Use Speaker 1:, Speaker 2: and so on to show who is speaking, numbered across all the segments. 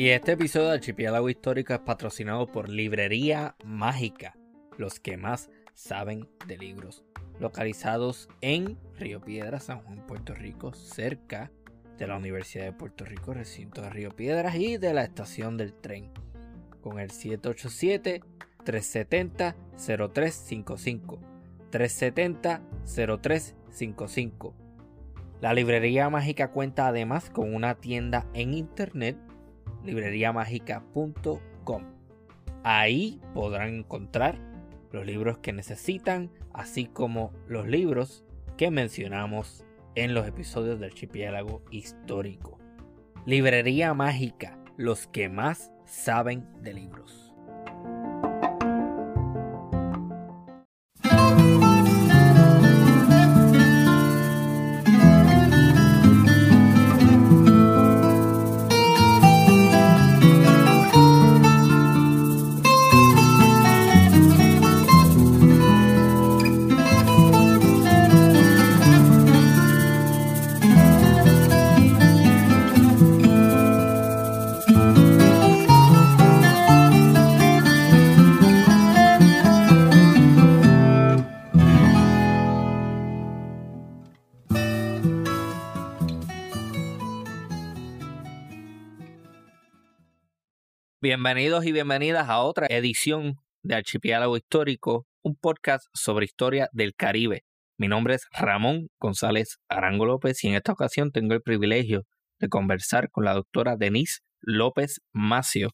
Speaker 1: Y este episodio de Archipiélago Histórico es patrocinado por Librería Mágica, los que más saben de libros, localizados en Río Piedras, San Juan, Puerto Rico, cerca de la Universidad de Puerto Rico, recinto de Río Piedras y de la estación del tren, con el 787-370-0355. 370-0355. La librería mágica cuenta además con una tienda en internet libreriamágica.com. Ahí podrán encontrar los libros que necesitan, así como los libros que mencionamos en los episodios del archipiélago histórico. Librería Mágica, los que más saben de libros. Bienvenidos y bienvenidas a otra edición de Archipiélago Histórico, un podcast sobre historia del Caribe. Mi nombre es Ramón González Arango López y en esta ocasión tengo el privilegio de conversar con la doctora Denise López Macio.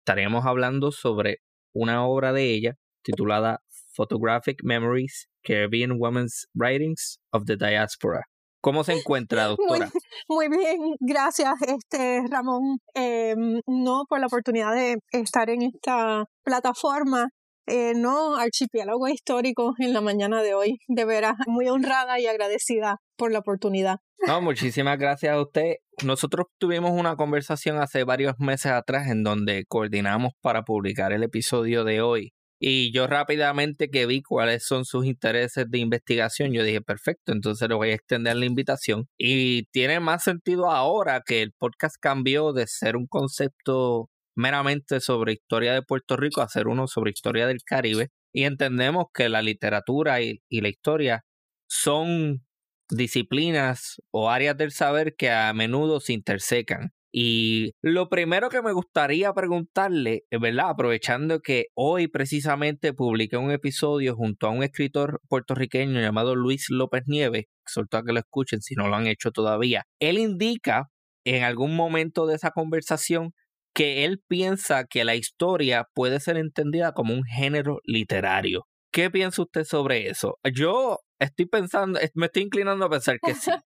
Speaker 1: Estaremos hablando sobre una obra de ella titulada Photographic Memories Caribbean Women's Writings of the Diaspora. ¿Cómo se encuentra, doctora?
Speaker 2: Muy, bien, gracias, este Ramón, em, no por la oportunidad de estar en esta plataforma, eh, no archipiélago histórico en la mañana de hoy. De veras, muy honrada y agradecida por la oportunidad.
Speaker 1: No, muchísimas gracias a usted. Nosotros tuvimos una conversación hace varios meses atrás en donde coordinamos para publicar el episodio de hoy. Y yo rápidamente que vi cuáles son sus intereses de investigación, yo dije, perfecto, entonces le voy a extender la invitación. Y tiene más sentido ahora que el podcast cambió de ser un concepto meramente sobre historia de Puerto Rico a ser uno sobre historia del Caribe. Y entendemos que la literatura y, y la historia son disciplinas o áreas del saber que a menudo se intersecan. Y lo primero que me gustaría preguntarle, ¿verdad? Aprovechando que hoy precisamente publiqué un episodio junto a un escritor puertorriqueño llamado Luis López Nieves, exhorto a que lo escuchen si no lo han hecho todavía. Él indica en algún momento de esa conversación que él piensa que la historia puede ser entendida como un género literario. ¿Qué piensa usted sobre eso? Yo estoy pensando, me estoy inclinando a pensar que sí.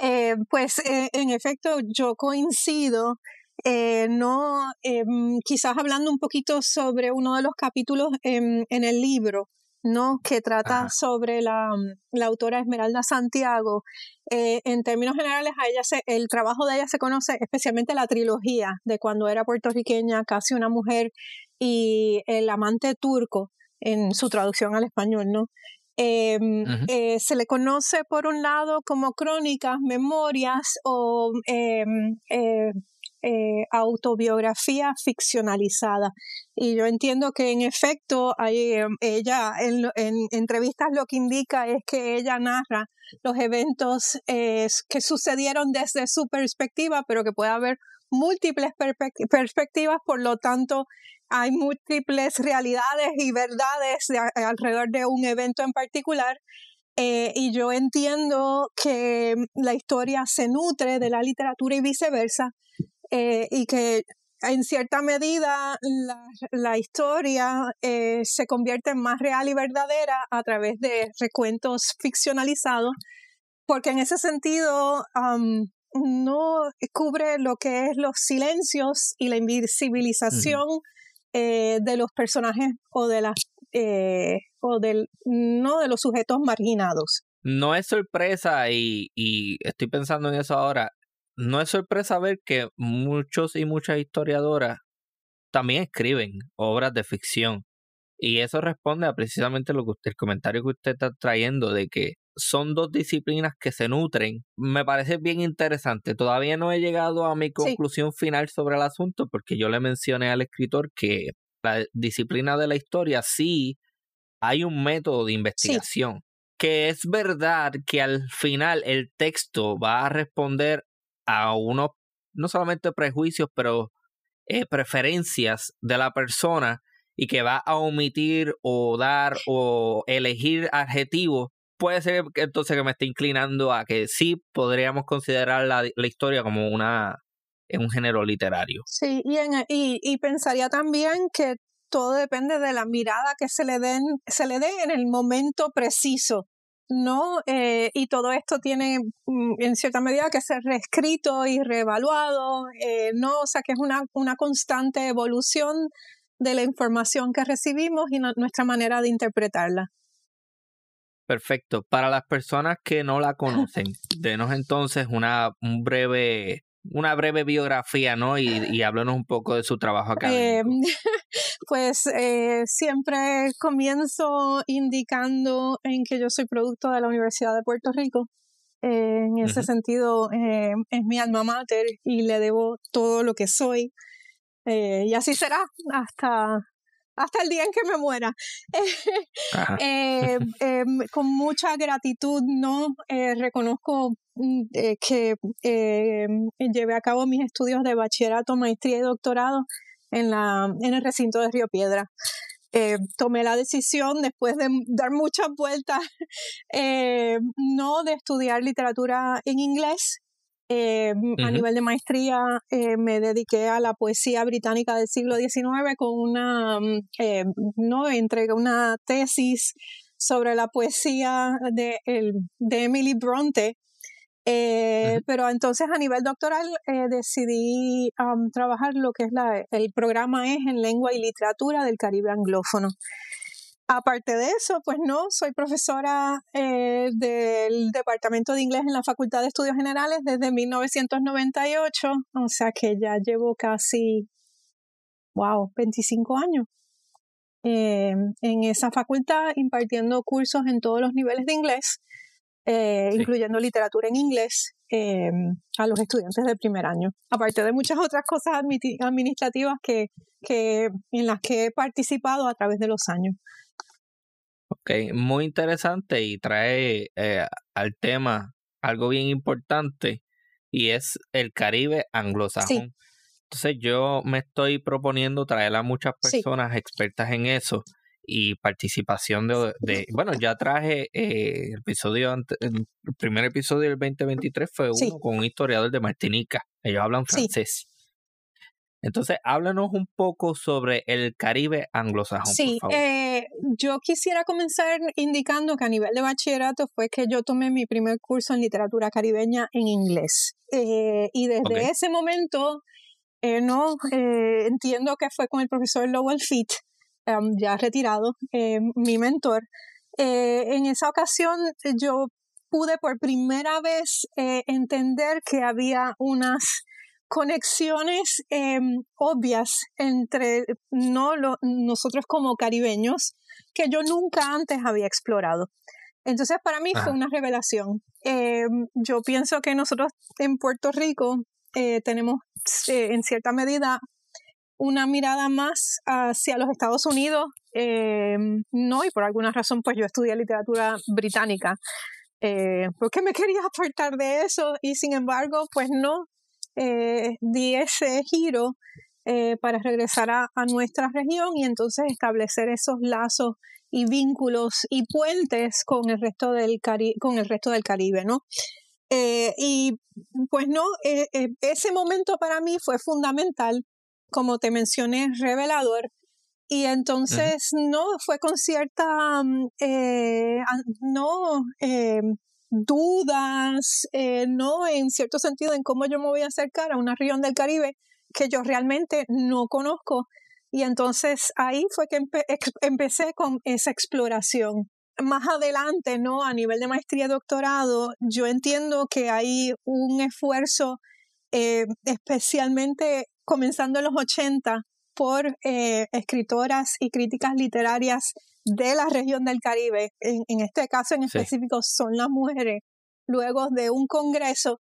Speaker 2: Eh, pues eh, en efecto, yo coincido. Eh, no, em, quizás hablando un poquito sobre uno de los capítulos en, el libro, ¿no? que trata sobre la, la, autora Esmeralda Santiago. en términos generales, a ella se, el trabajo de ella se conoce especialmente la trilogía de cuando era puertorriqueña, casi una mujer, y el amante turco en su traducción al español, ¿no? Em, eh, se le conoce por un lado como crónicas, memorias o em, eh, eh, autobiografía ficcionalizada. Y yo entiendo que en efecto em, ella en, entrevistas lo que indica es que ella narra los eventos que sucedieron desde su perspectiva, pero que puede haber múltiples perspectivas, por lo tanto hay múltiples realidades y verdades alrededor de un evento en particular. Eh, y yo entiendo que la historia se nutre de la literatura y viceversa, eh, y que en cierta medida la, historia eh, se convierte en más real y verdadera a través de recuentos ficcionalizados, porque en ese sentido no cubre lo que es los silencios y la invisibilización. Eh, de los personajes o de las eh, o del no de los sujetos marginados.
Speaker 1: No es sorpresa y, y estoy pensando en eso ahora. No es sorpresa ver que muchos y muchas historiadoras también escriben obras de ficción. Y eso responde a precisamente lo que usted, el comentario que usted está trayendo de que son dos disciplinas que se nutren. Me parece bien interesante. Todavía no he llegado a mi conclusión final sobre el asunto porque yo le mencioné al escritor que la disciplina de la historia sí hay un método de investigación. Que es verdad que al final el texto va a responder a unos, no solamente prejuicios, pero eh, preferencias de la persona y que va a omitir o dar o elegir adjetivos, puede ser que entonces que me esté inclinando a que sí podríamos considerar la, historia como una un género literario.
Speaker 2: Sí, y, y, y pensaría también que todo depende de la mirada que se le den, se le dé en el momento preciso. ¿no? Eh, y todo esto tiene mm, en cierta medida que ser reescrito y reevaluado, eh, ¿no? O sea que es una, una constante evolución de la información que recibimos y nuestra manera de interpretarla.
Speaker 1: Perfecto. Para las personas que no la conocen, denos entonces una un breve una breve biografía, ¿no? Y, y háblanos un poco de su trabajo acá.
Speaker 2: Eh, pues eh, siempre comienzo indicando en que yo soy producto de la Universidad de Puerto Rico. Eh, en ese sentido, eh, es mi alma mater y le debo todo lo que soy. Eh, y así será hasta, hasta el día en que me muera. Eh, eh, con mucha gratitud, ¿no? reconozco mm, que llevé a cabo mis estudios de bachillerato, maestría y doctorado en, la, en el recinto de Río Piedra. tomé la decisión después de dar muchas vueltas, no de estudiar literatura en inglés, eh, a nivel de maestría eh, me dediqué a la poesía británica del siglo XIX con una, mm, eh, no, entregué una tesis sobre la poesía de, el, de Emily Bronte. Pero entonces a nivel doctoral decidí trabajar lo que es la, el programa es en lengua y literatura del Caribe anglófono. Aparte de eso, pues no, soy profesora eh, del Departamento de Inglés en la Facultad de Estudios Generales desde 1998, o sea que ya llevo casi, wow, 25 años eh, en esa facultad impartiendo cursos en todos los niveles de inglés, eh, incluyendo literatura en inglés a los estudiantes de primer año, aparte de muchas otras cosas administrativas que, que, en las que he participado a través de los años.
Speaker 1: Ok, muy interesante y trae eh, al tema algo bien importante y es el Caribe anglosajón. Entonces yo me estoy proponiendo traer a muchas personas expertas en eso y participación de, bueno, ya traje eh, el episodio, el primer episodio del 2023 fue uno con un historiador de Martinica, ellos hablan francés. Entonces, háblanos un poco sobre el Caribe anglosajón.
Speaker 2: Sí,
Speaker 1: por favor.
Speaker 2: Eh, yo quisiera comenzar indicando que a nivel de bachillerato fue que yo tomé mi primer curso en literatura caribeña en inglés. Eh, y desde ese momento, eh, no entiendo que fue con el profesor Lowell Fitz, em, ya retirado, mi mentor. en esa ocasión, yo pude por primera vez entender que había unas conexiones em, obvias entre no nosotros como caribeños que yo nunca antes había explorado. Entonces para mí fue una revelación. Em, yo pienso que nosotros en Puerto Rico eh, tenemos en cierta medida una mirada más hacia los Estados Unidos, em, no, y por alguna razón pues yo estudié literatura británica, eh, porque me quería apartar de eso y sin embargo pues no, eh, di ese giro eh, para regresar a, nuestra región y entonces establecer esos lazos y vínculos y puentes con el resto del, con el resto del Caribe, ¿no? Eh, y pues no, ese momento para mí fue fundamental, como te mencioné, revelador. Y entonces no fue con cierta, mm, no, dudas, eh, no en cierto sentido en cómo yo me voy a acercar a una región del Caribe que yo realmente no conozco. Y entonces ahí fue que empecé con esa exploración. Más adelante, ¿no? A nivel de maestría y doctorado, yo entiendo que hay un esfuerzo, eh, especialmente comenzando en los 80, por eh, escritoras y críticas literarias de la región del Caribe, en, este caso en específico son las mujeres, luego de un congreso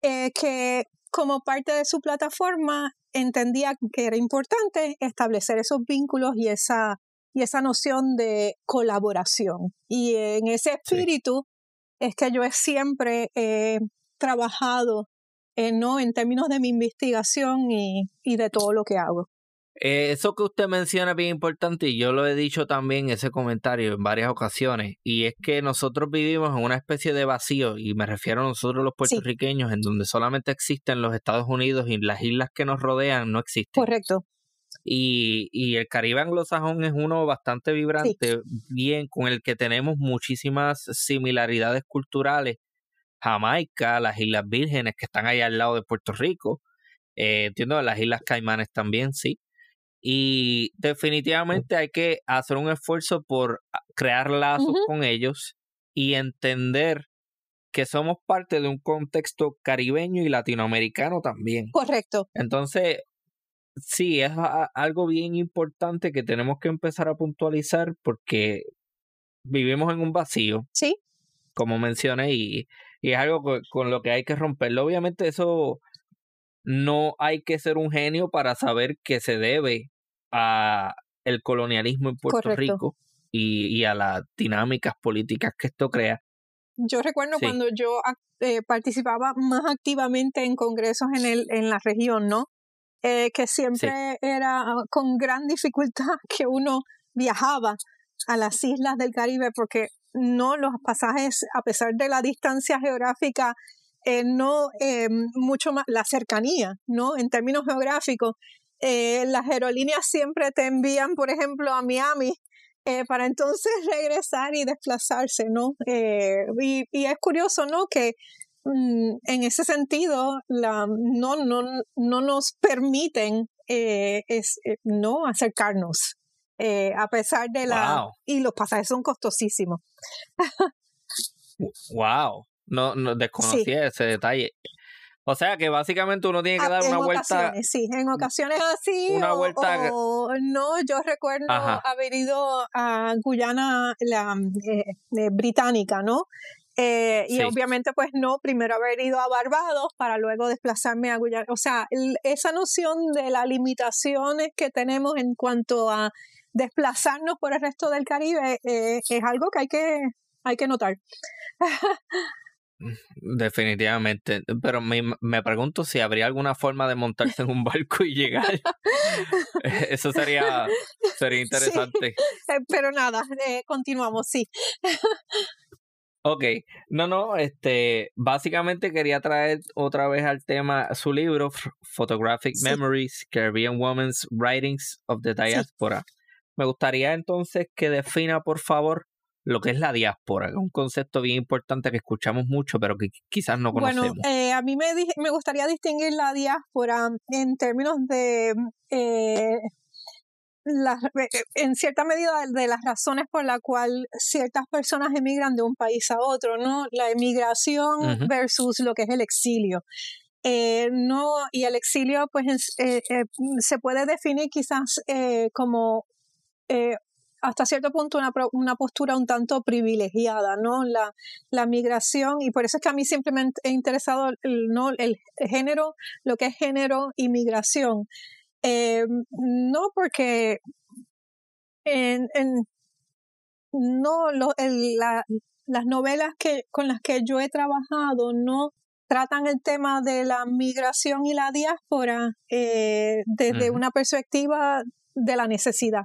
Speaker 2: eh, que como parte de su plataforma entendía que era importante establecer esos vínculos y esa, y esa noción de colaboración. Y en ese espíritu es que yo siempre he trabajado eh, ¿no? en términos de mi investigación y, y de todo lo que hago.
Speaker 1: Eh, eso que usted menciona es bien importante y yo lo he dicho también en ese comentario en varias ocasiones y es que nosotros vivimos en una especie de vacío y me refiero a nosotros los puertorriqueños en donde solamente existen los Estados Unidos y las islas que nos rodean no existen.
Speaker 2: Correcto.
Speaker 1: Y, y el Caribe anglosajón es uno bastante vibrante, bien con el que tenemos muchísimas similaridades culturales. Jamaica, las Islas Vírgenes que están ahí al lado de Puerto Rico, eh, entiendo las Islas Caimanes también, sí. Y definitivamente hay que hacer un esfuerzo por ah, crear lazos con ellos y entender que somos parte de un contexto caribeño y latinoamericano también.
Speaker 2: Correcto.
Speaker 1: Entonces, sí, es algo bien importante que tenemos que empezar a puntualizar porque vivimos en un vacío.
Speaker 2: Sí.
Speaker 1: Como mencioné, y, y es algo con lo que hay que romperlo. Obviamente eso no hay que ser un genio para saber que se debe a el colonialismo en Puerto Rico y, a las dinámicas políticas que esto crea.
Speaker 2: Yo recuerdo cuando yo eh, participaba más activamente en congresos en, el, en la región, ¿no? Eh, que siempre era con gran dificultad que uno viajaba a las islas del Caribe porque no los pasajes, a pesar de la distancia geográfica eh, no eh, mucho más la cercanía, ¿no? En términos geográficos, eh, las aerolíneas siempre te envían, por ejemplo, a Miami para entonces regresar y desplazarse, ¿no? Y, y, es curioso, ¿no? Que mm, en ese sentido la, no, no, no nos permiten es, no acercarnos. a pesar de la... Y los pasajes son costosísimos.
Speaker 1: wow. No, no desconocía ese detalle. O sea que básicamente uno tiene que ah, dar una vuelta.
Speaker 2: Sí, en ocasiones así. Una vuelta. no, yo recuerdo haber ido a Guyana la, eh, eh, británica, ¿no? Eh, y obviamente, pues no, primero haber ido a Barbados para luego desplazarme a Guyana. O sea, esa noción de las limitaciones que tenemos en cuanto a desplazarnos por el resto del Caribe es algo que hay que, hay que notar.
Speaker 1: Definitivamente, pero me, me, pregunto si habría alguna forma de montarse en un barco y llegar. Eso sería, sería interesante.
Speaker 2: Eh, pero nada, eh, continuamos, sí.
Speaker 1: Ok, no, no, este, básicamente quería traer otra vez al tema su libro, Photographic Memories, Caribbean Women's Writings of the Diaspora. Me gustaría entonces que defina, por favor, lo que es la diáspora, un concepto bien importante que escuchamos mucho, pero que quizás no conocemos.
Speaker 2: Bueno, eh, a mí me, me gustaría distinguir la diáspora en términos de, eh, eh, en cierta medida, de las razones por las cuales ciertas personas emigran de un país a otro, ¿no? La emigración versus lo que es el exilio. no, y el exilio, pues, se puede definir quizás como hasta cierto punto una, una, postura un tanto privilegiada, ¿no? La, la migración, y por eso es que a mí siempre me ha interesado el, ¿no? el género, lo que es género y migración. Eh, no porque en, en, no lo, la, las novelas que, con las que yo he trabajado no tratan el tema de la migración y la diáspora eh, desde una perspectiva de la necesidad.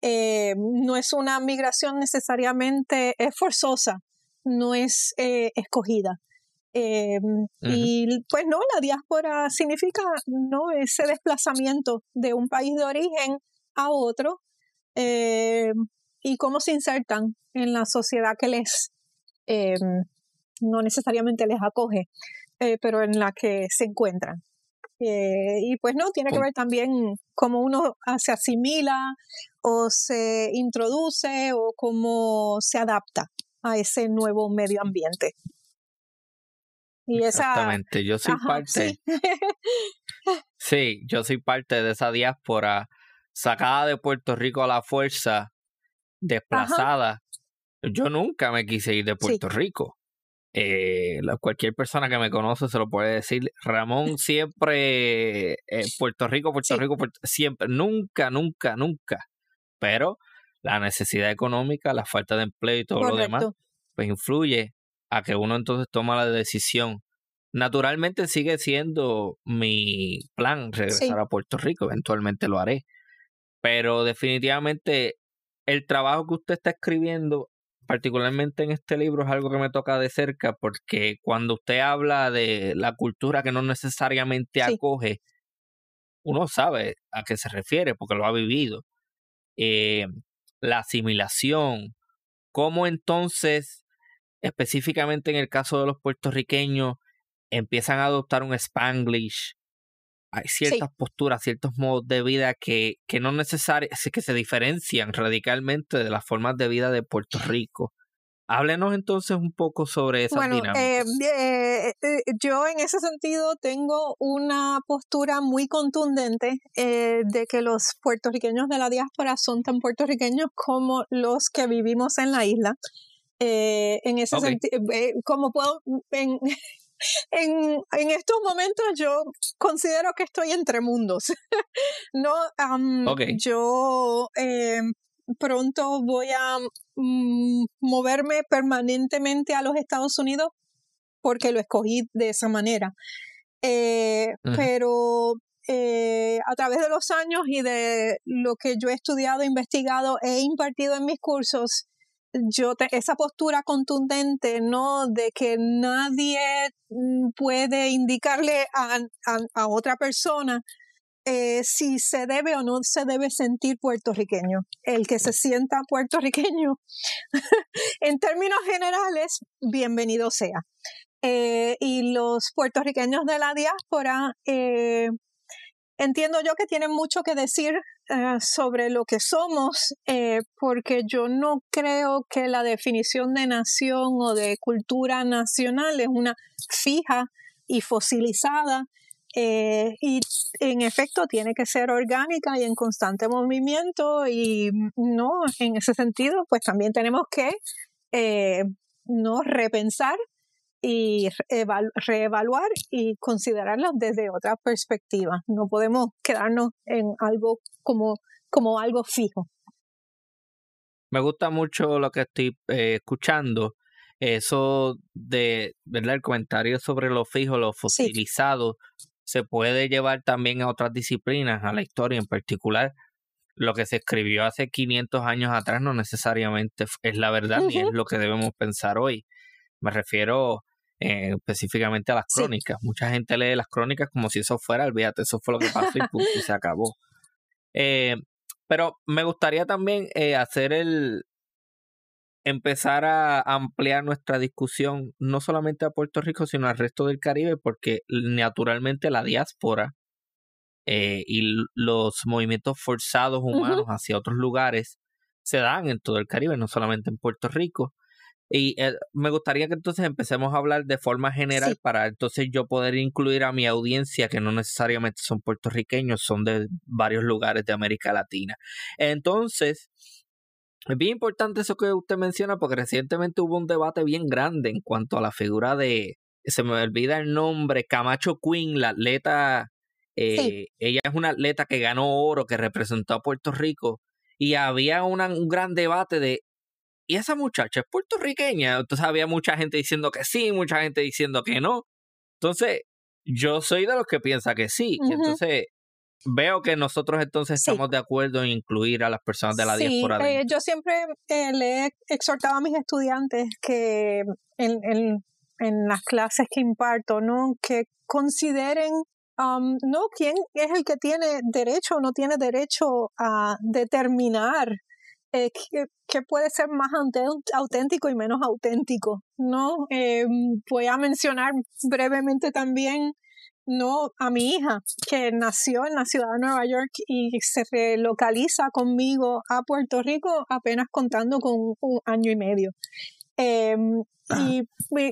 Speaker 2: Eh, no es una migración necesariamente forzosa, no es eh, escogida. Eh, y pues no, la diáspora significa no ese desplazamiento de un país de origen a otro y cómo se insertan en la sociedad que les no necesariamente les acoge, pero en la que se encuentran. Eh, y pues no, tiene que ver también cómo uno se asimila o se introduce o cómo se adapta a ese nuevo medio ambiente.
Speaker 1: Y Exactamente, yo soy parte. Sí, yo soy parte de esa diáspora sacada de Puerto Rico a la fuerza, desplazada. Yo nunca me quise ir de Puerto Rico. Eh, cualquier persona que me conoce se lo puede decir. Ramón siempre, eh, Puerto Rico, Puerto Rico, siempre, nunca, nunca, nunca. Pero la necesidad económica, la falta de empleo y todo lo demás, pues influye a que uno entonces toma la decisión. Naturalmente sigue siendo mi plan regresar a Puerto Rico, eventualmente lo haré. Pero definitivamente el trabajo que usted está escribiendo particularmente en este libro es algo que me toca de cerca porque cuando usted habla de la cultura que no necesariamente acoge, uno sabe a qué se refiere porque lo ha vivido. Eh, la asimilación, cómo entonces, específicamente en el caso de los puertorriqueños, empiezan a adoptar un spanglish, hay ciertas posturas, ciertos modos de vida que, que no necesariamente, que se diferencian radicalmente de las formas de vida de Puerto Rico. Háblenos entonces un poco sobre esa
Speaker 2: bueno,
Speaker 1: eh,
Speaker 2: eh, eh, yo en ese sentido tengo una postura muy contundente de que los puertorriqueños de la diáspora son tan puertorriqueños como los que vivimos en la isla. en ese sentido, como puedo, en, en, en, estos momentos yo considero que estoy entre mundos. no, yo eh, pronto voy a mm, moverme permanentemente a los Estados Unidos porque lo escogí de esa manera. Eh, pero eh, a través de los años y de lo que yo he estudiado, investigado e impartido en mis cursos, yo esa postura contundente, ¿no? De que nadie mm, puede indicarle a, a, otra persona eh, si se debe o no se debe sentir puertorriqueño. El que se sienta puertorriqueño, en términos generales, bienvenido sea. Eh, y los puertorriqueños de la diáspora, eh, entiendo yo que tienen mucho que decir eh, sobre lo que somos, eh, porque yo no creo que la definición de nación o de cultura nacional es una fija y fosilizada. Eh, y en efecto tiene que ser orgánica y en constante movimiento y no en ese sentido pues también tenemos que no repensar y reevaluar y considerarlas desde otra perspectiva. No podemos quedarnos en algo como, como algo fijo.
Speaker 1: Me gusta mucho lo que estoy eh, escuchando. Eso de, ¿verdad? El comentario sobre lo fijo, lo fosilizado, se puede llevar también a otras disciplinas, a la historia en particular. Lo que se escribió hace 500 años atrás no necesariamente es la verdad ni es lo que debemos pensar hoy. Me refiero eh, específicamente a las crónicas. Mucha gente lee las crónicas como si eso fuera, olvídate, eso fue lo que pasó y, punto, y se acabó. Eh, pero me gustaría también eh, hacer el, empezar a ampliar nuestra discusión no solamente a Puerto Rico, sino al resto del Caribe, porque naturalmente la diáspora y los movimientos forzados humanos hacia otros lugares se dan en todo el Caribe, no solamente en Puerto Rico. Y eh, me gustaría que entonces empecemos a hablar de forma general para entonces yo poder incluir a mi audiencia que no necesariamente son puertorriqueños, son de varios lugares de América Latina. Entonces, es bien importante eso que usted menciona porque recientemente hubo un debate bien grande en cuanto a la figura de, se me olvida el nombre, Camacho Queen, la atleta, eh, ella es una atleta que ganó oro, que representó a Puerto Rico. Y había un gran debate de y esa muchacha es puertorriqueña. Entonces había mucha gente diciendo que sí, mucha gente diciendo que no. Entonces, yo soy de los que piensa que sí. Entonces, veo que nosotros entonces estamos de acuerdo en incluir a las personas de la diáspora.
Speaker 2: Eh, yo siempre eh, le he exhortado a mis estudiantes que en, en, en las clases que imparto, ¿no? Que consideren um, no quién es el que tiene derecho o no tiene derecho a determinar eh, que, puede ser más auténtico y menos auténtico, ¿no? Eh, voy a mencionar brevemente también, ¿no? A mi hija, que nació en la ciudad de Nueva York y se relocaliza conmigo a Puerto Rico apenas contando con un año y medio. Em, y,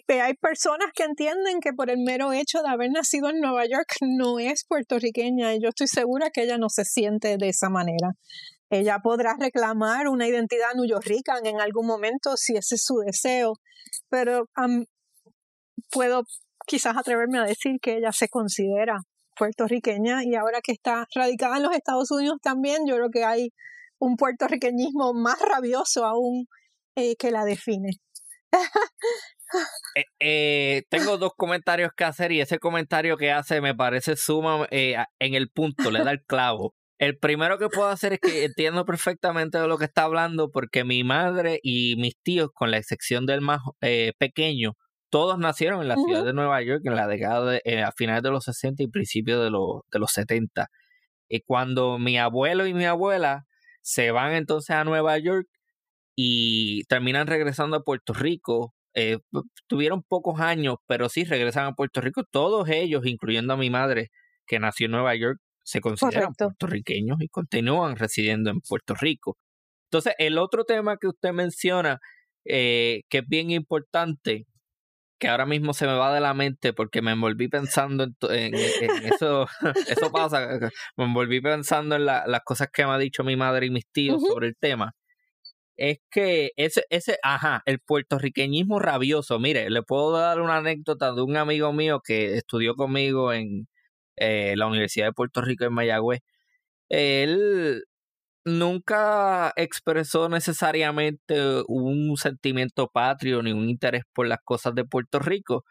Speaker 2: hay personas que entienden que por el mero hecho de haber nacido en Nueva York no es puertorriqueña y yo estoy segura que ella no se siente de esa manera. Ella podrá reclamar una identidad rica en algún momento si ese es su deseo, pero puedo quizás atreverme a decir que ella se considera puertorriqueña y ahora que está radicada en los Estados Unidos también, yo creo que hay un puertorriqueñismo más rabioso aún eh, que la define.
Speaker 1: Eh, eh, tengo dos comentarios que hacer y ese comentario que hace me parece suma en el punto, le da el clavo. El primero que puedo hacer es que entiendo perfectamente de lo que está hablando porque mi madre y mis tíos, con la excepción del más pequeño, todos nacieron en la ciudad de Nueva York en la década de, a finales de los 60 y principios de, los, de los 70. Y cuando mi abuelo y mi abuela se van entonces a Nueva York y terminan regresando a Puerto Rico. Eh, tuvieron pocos años, pero sí regresan a Puerto Rico. Todos ellos, incluyendo a mi madre, que nació en Nueva York, se consideran puertorriqueños y continúan residiendo en Puerto Rico. Entonces, el otro tema que usted menciona, eh, que es bien importante, que ahora mismo se me va de la mente porque me envolví pensando en, eso, eso pasa, me envolví pensando en las cosas que me ha dicho mi madre y mis tíos sobre el tema. Es que ese, ese, ajá, el puertorriqueñismo rabioso, mire, le puedo dar una anécdota de un amigo mío que estudió conmigo en eh, la Universidad de Puerto Rico en Mayagüez. Él nunca expresó necesariamente un sentimiento patrio ni un interés por las cosas de Puerto Rico.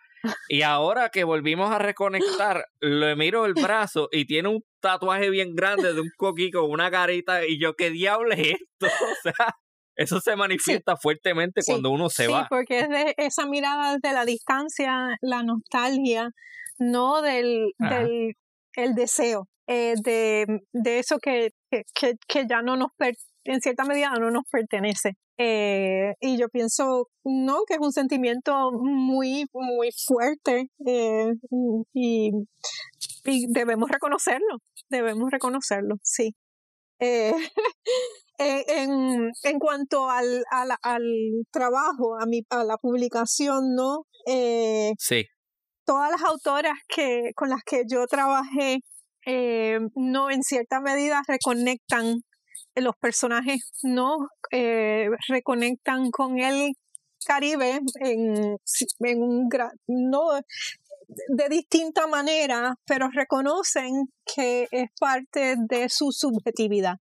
Speaker 1: Y ahora que volvimos a reconectar, le miro el brazo y tiene un tatuaje bien grande de un coquí con una carita y yo, ¿qué diablo es esto? O sea, eso se manifiesta fuertemente cuando uno se va.
Speaker 2: Sí, porque es de esa mirada desde la distancia, la nostalgia, no del, del el deseo. Eh, de, de, eso que, que, que, ya no nos, en cierta medida, no nos pertenece. Eh, y yo pienso, no, que es un sentimiento muy, muy fuerte eh, y, y, debemos reconocerlo, debemos reconocerlo, sí. en, en cuanto al, al, al, trabajo, a, mi, a la publicación, ¿no?
Speaker 1: sí.
Speaker 2: Todas las autoras que, con las que yo trabajé eh, no en cierta medida reconectan los personajes, no eh, reconectan con el Caribe en, en un no de distinta manera, pero reconocen que es parte de su subjetividad.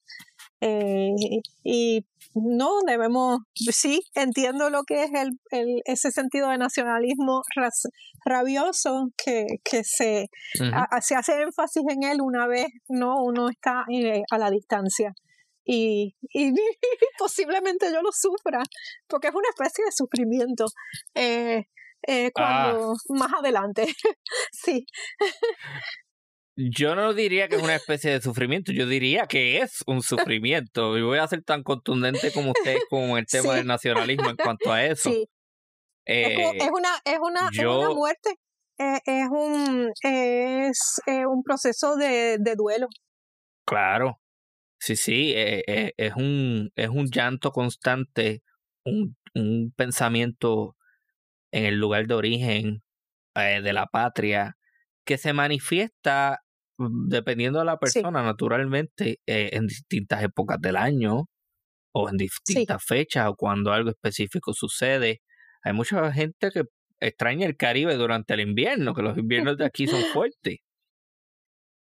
Speaker 2: Eh, y no debemos, sí, entiendo lo que es el, el ese sentido de nacionalismo rabioso que, que se, se hace énfasis en él una vez no uno está eh, a la distancia. Y, y, posiblemente yo lo sufra, porque es una especie de sufrimiento. Eh, ah. cuando más adelante, sí.
Speaker 1: Yo no diría que es una especie de sufrimiento, yo diría que es un sufrimiento. Y voy a ser tan contundente como usted con el tema del nacionalismo en cuanto a eso. Sí.
Speaker 2: es, eh, una, es, una, es una muerte, eh, es, un, es eh, un proceso de, de, duelo.
Speaker 1: Claro, sí, sí, es, un, es un llanto constante, un, un pensamiento en el lugar de origen de la patria que se manifiesta dependiendo de la persona, naturalmente, eh, en distintas épocas del año o en distintas fechas o cuando algo específico sucede. Hay mucha gente que extraña el Caribe durante el invierno, que los inviernos de aquí son fuertes.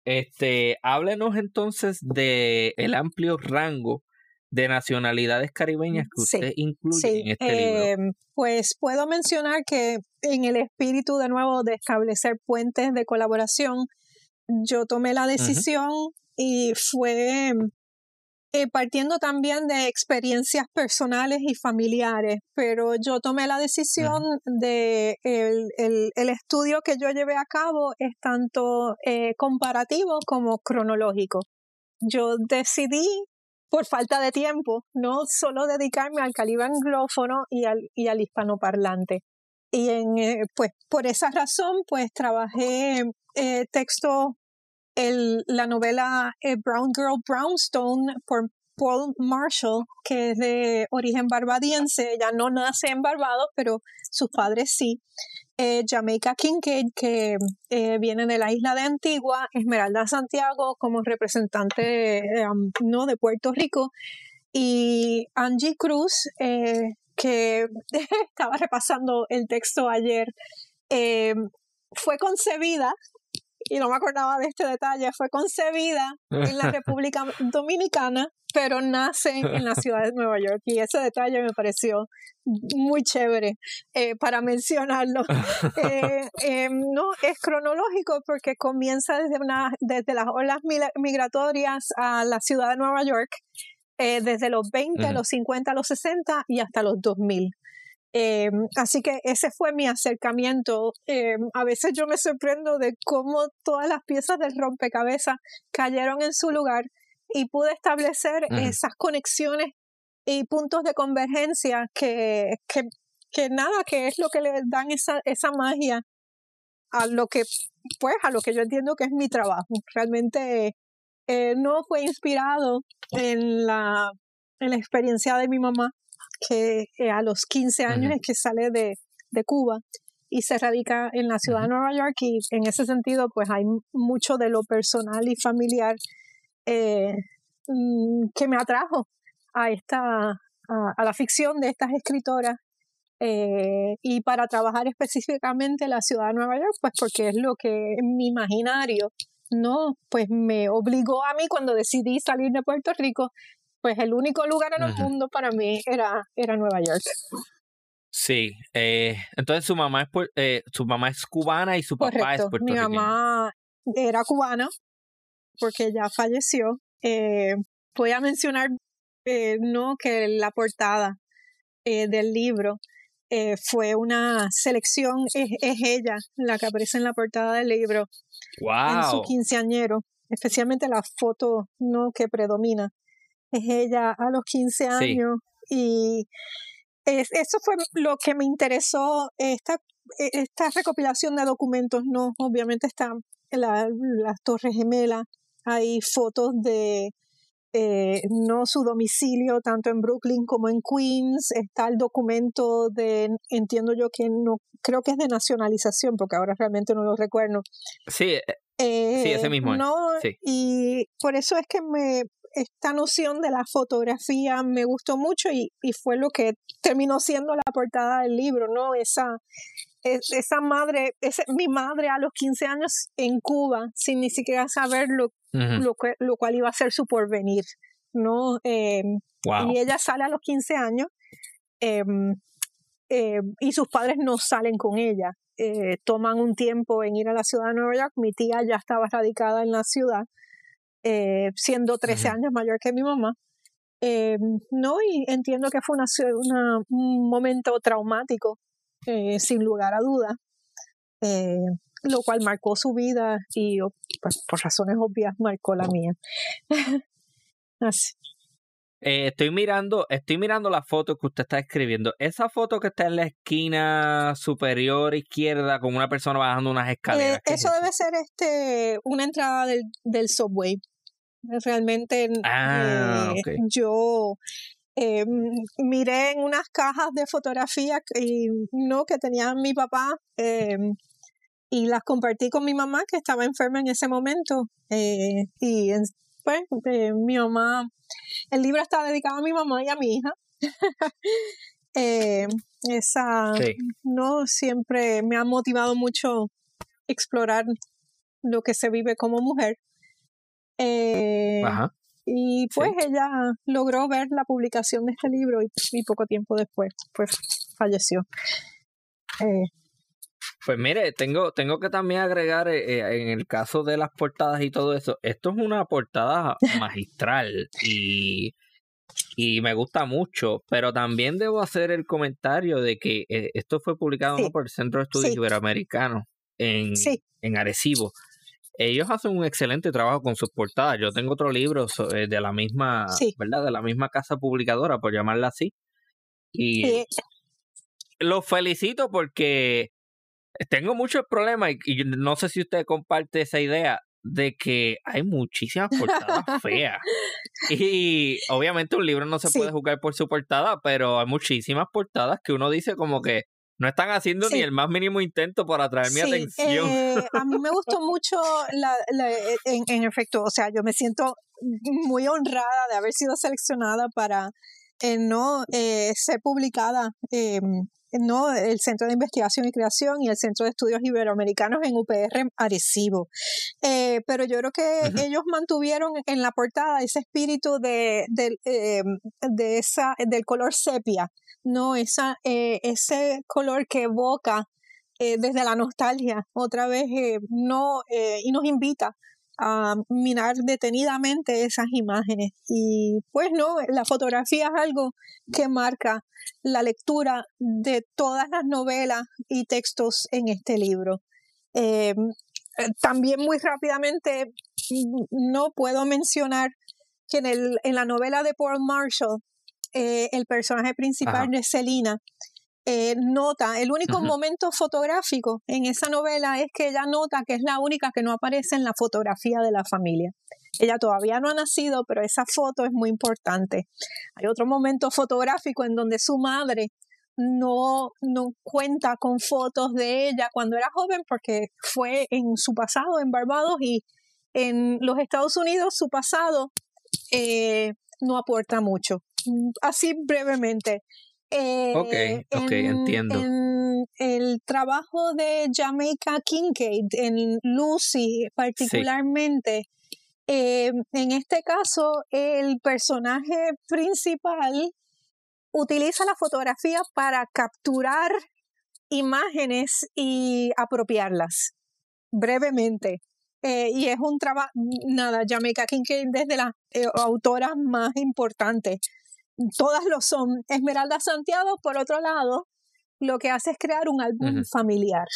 Speaker 1: Este, háblenos entonces de el amplio rango de nacionalidades caribeñas que usted incluye en este libro?
Speaker 2: Em, pues puedo mencionar que en el espíritu de nuevo de establecer puentes de colaboración, yo tomé la decisión y fue eh, partiendo también de experiencias personales y familiares, pero yo tomé la decisión de el, el, estudio que yo llevé a cabo es tanto eh, comparativo como cronológico. Yo decidí por falta de tiempo, no solo dedicarme al calibre anglófono y al, y al hispanoparlante. Y en, eh, pues por esa razón, pues trabajé eh, texto, la novela eh, Brown Girl Brownstone por Paul Marshall, que es de origen barbadiense, ella no nace en Barbados, pero sus padres sí. Eh, Jamaica Kincaid, que eh, viene de la isla de Antigua, Esmeralda Santiago como representante no de Puerto Rico, y Angie Cruz, que estaba repasando el texto ayer, fue concebida y no me acordaba de este detalle, fue concebida en la República Dominicana, pero nace en la ciudad de Nueva York. Y ese detalle me pareció muy chévere eh, para mencionarlo. Eh, em, no, es cronológico porque comienza desde, una, desde las olas migratorias a la ciudad de Nueva York, eh, desde los 20, los 50, los 60 y hasta los 2000. Eh, así que ese fue mi acercamiento. Eh, a veces yo me sorprendo de cómo todas las piezas del rompecabezas cayeron en su lugar y pude establecer esas conexiones y puntos de convergencia que, que, que, nada, que es lo que le dan esa, esa magia a lo que, pues, a lo que yo entiendo que es mi trabajo. Realmente eh, no fue inspirado en la, en la experiencia de mi mamá, que a los 15 años es que sale de, de, Cuba y se radica en la ciudad de Nueva York y en ese sentido pues hay mucho de lo personal y familiar eh, mm, que me atrajo a esta a, la ficción de estas escritoras eh, y para trabajar específicamente en la ciudad de Nueva York pues porque es lo que en mi imaginario no pues me obligó a mí cuando decidí salir de Puerto Rico pues el único lugar en el mundo para mí era, era Nueva York.
Speaker 1: Sí, eh, entonces su mamá es eh, su mamá es cubana y su papá es puertorriqueño.
Speaker 2: Mi mamá era cubana porque ya falleció. Eh, voy a mencionar eh, no que la portada del libro fue una selección es, ella la que aparece en la portada del libro
Speaker 1: wow.
Speaker 2: en su quinceañero, especialmente la foto no que predomina es ella a los 15 años. Y eso fue lo que me interesó, esta, e, esta recopilación de documentos, no, obviamente están la, las Torres Gemelas, hay fotos de eh, no su domicilio tanto en Brooklyn como en Queens, está el documento de, entiendo yo que no, creo que es de nacionalización, porque ahora realmente no lo recuerdo.
Speaker 1: Sí, eh, sí, ese mismo.
Speaker 2: No, y por eso es que me, esta noción de la fotografía me gustó mucho y, y, fue lo que terminó siendo la portada del libro, ¿no? Esa, esa madre, ese, mi madre a los 15 años en Cuba, sin ni siquiera saber lo, lo, lo cual iba a ser su porvenir, ¿no? Eh, y ella sale a los 15 años em, em, y sus padres no salen con ella. Eh, toman un tiempo en ir a la ciudad de Nueva York. Mi tía ya estaba radicada en la ciudad eh, siendo 13 años mayor que mi mamá. Eh, no, y entiendo que fue una, un momento traumático, eh, sin lugar a duda, lo cual marcó su vida y pues, por razones obvias marcó la mía. Así.
Speaker 1: Eh, estoy mirando, estoy mirando la foto que usted está escribiendo. Esa foto que está en la esquina superior izquierda con una persona bajando unas escaleras.
Speaker 2: Eh, eso debe ser este una entrada del, del subway. Realmente
Speaker 1: ah,
Speaker 2: eh, yo miré en unas cajas de fotografía y no que tenía mi papá y las compartí con mi mamá que estaba enferma en ese momento y pues mi mamá el libro está dedicado a mi mamá y a mi hija. Eh, esa no siempre me ha motivado mucho explorar lo que se vive como mujer. Eh, y pues ella logró ver la publicación de este libro y, poco tiempo después pues falleció. Eh,
Speaker 1: pues mire, tengo, tengo que también agregar eh, en el caso de las portadas y todo eso, esto es una portada magistral y, y me gusta mucho, pero también debo hacer el comentario de que eh, esto fue publicado por el Centro de Estudios Iberoamericanos en, en Arecibo. Ellos hacen un excelente trabajo con sus portadas. Yo tengo otro libro de la misma, ¿verdad? De la misma casa publicadora, por llamarla así. Y los felicito porque tengo muchos problemas y, no sé si usted comparte esa idea de que hay muchísimas portadas feas. Y obviamente un libro no se puede jugar por su portada, pero hay muchísimas portadas que uno dice como que no están haciendo ni el más mínimo intento por atraer mi atención.
Speaker 2: Eh, a mí me gustó mucho, la, eh, en, efecto, o sea, yo me siento muy honrada de haber sido seleccionada para eh, no ser publicada em, ¿no? el Centro de Investigación y Creación y el Centro de Estudios Iberoamericanos en UPR Arecibo. Eh, pero yo creo que ellos mantuvieron en la portada ese espíritu de, eh, de, esa, del color sepia, ¿no? Esa, eh, ese color que evoca desde la nostalgia, otra vez, no, y nos invita a mirar detenidamente esas imágenes. Y pues no, la fotografía es algo que marca la lectura de todas las novelas y textos en este libro. Eh, también muy rápidamente no puedo mencionar que en, el, en la novela de Paul Marshall, eh, el personaje principal de Selina, eh, nota, el único momento fotográfico en esa novela es que ella nota que es la única que no aparece en la fotografía de la familia. Ella todavía no ha nacido, pero esa foto es muy importante. Hay otro momento fotográfico en donde su madre no, no cuenta con fotos de ella cuando era joven porque fue en su pasado en Barbados y en los Estados Unidos su pasado eh, no aporta mucho. Así brevemente.
Speaker 1: Eh, ok, ok, entiendo.
Speaker 2: En el trabajo de Jamaica Kincaid, en Lucy particularmente, eh, en este caso el personaje principal utiliza la fotografía para capturar imágenes y apropiarlas brevemente. Eh, y es un trabajo, nada, Jamaica Kincaid desde las autoras más importantes todas lo son. Esmeralda Santiago, por otro lado, lo que hace es crear un álbum familiar.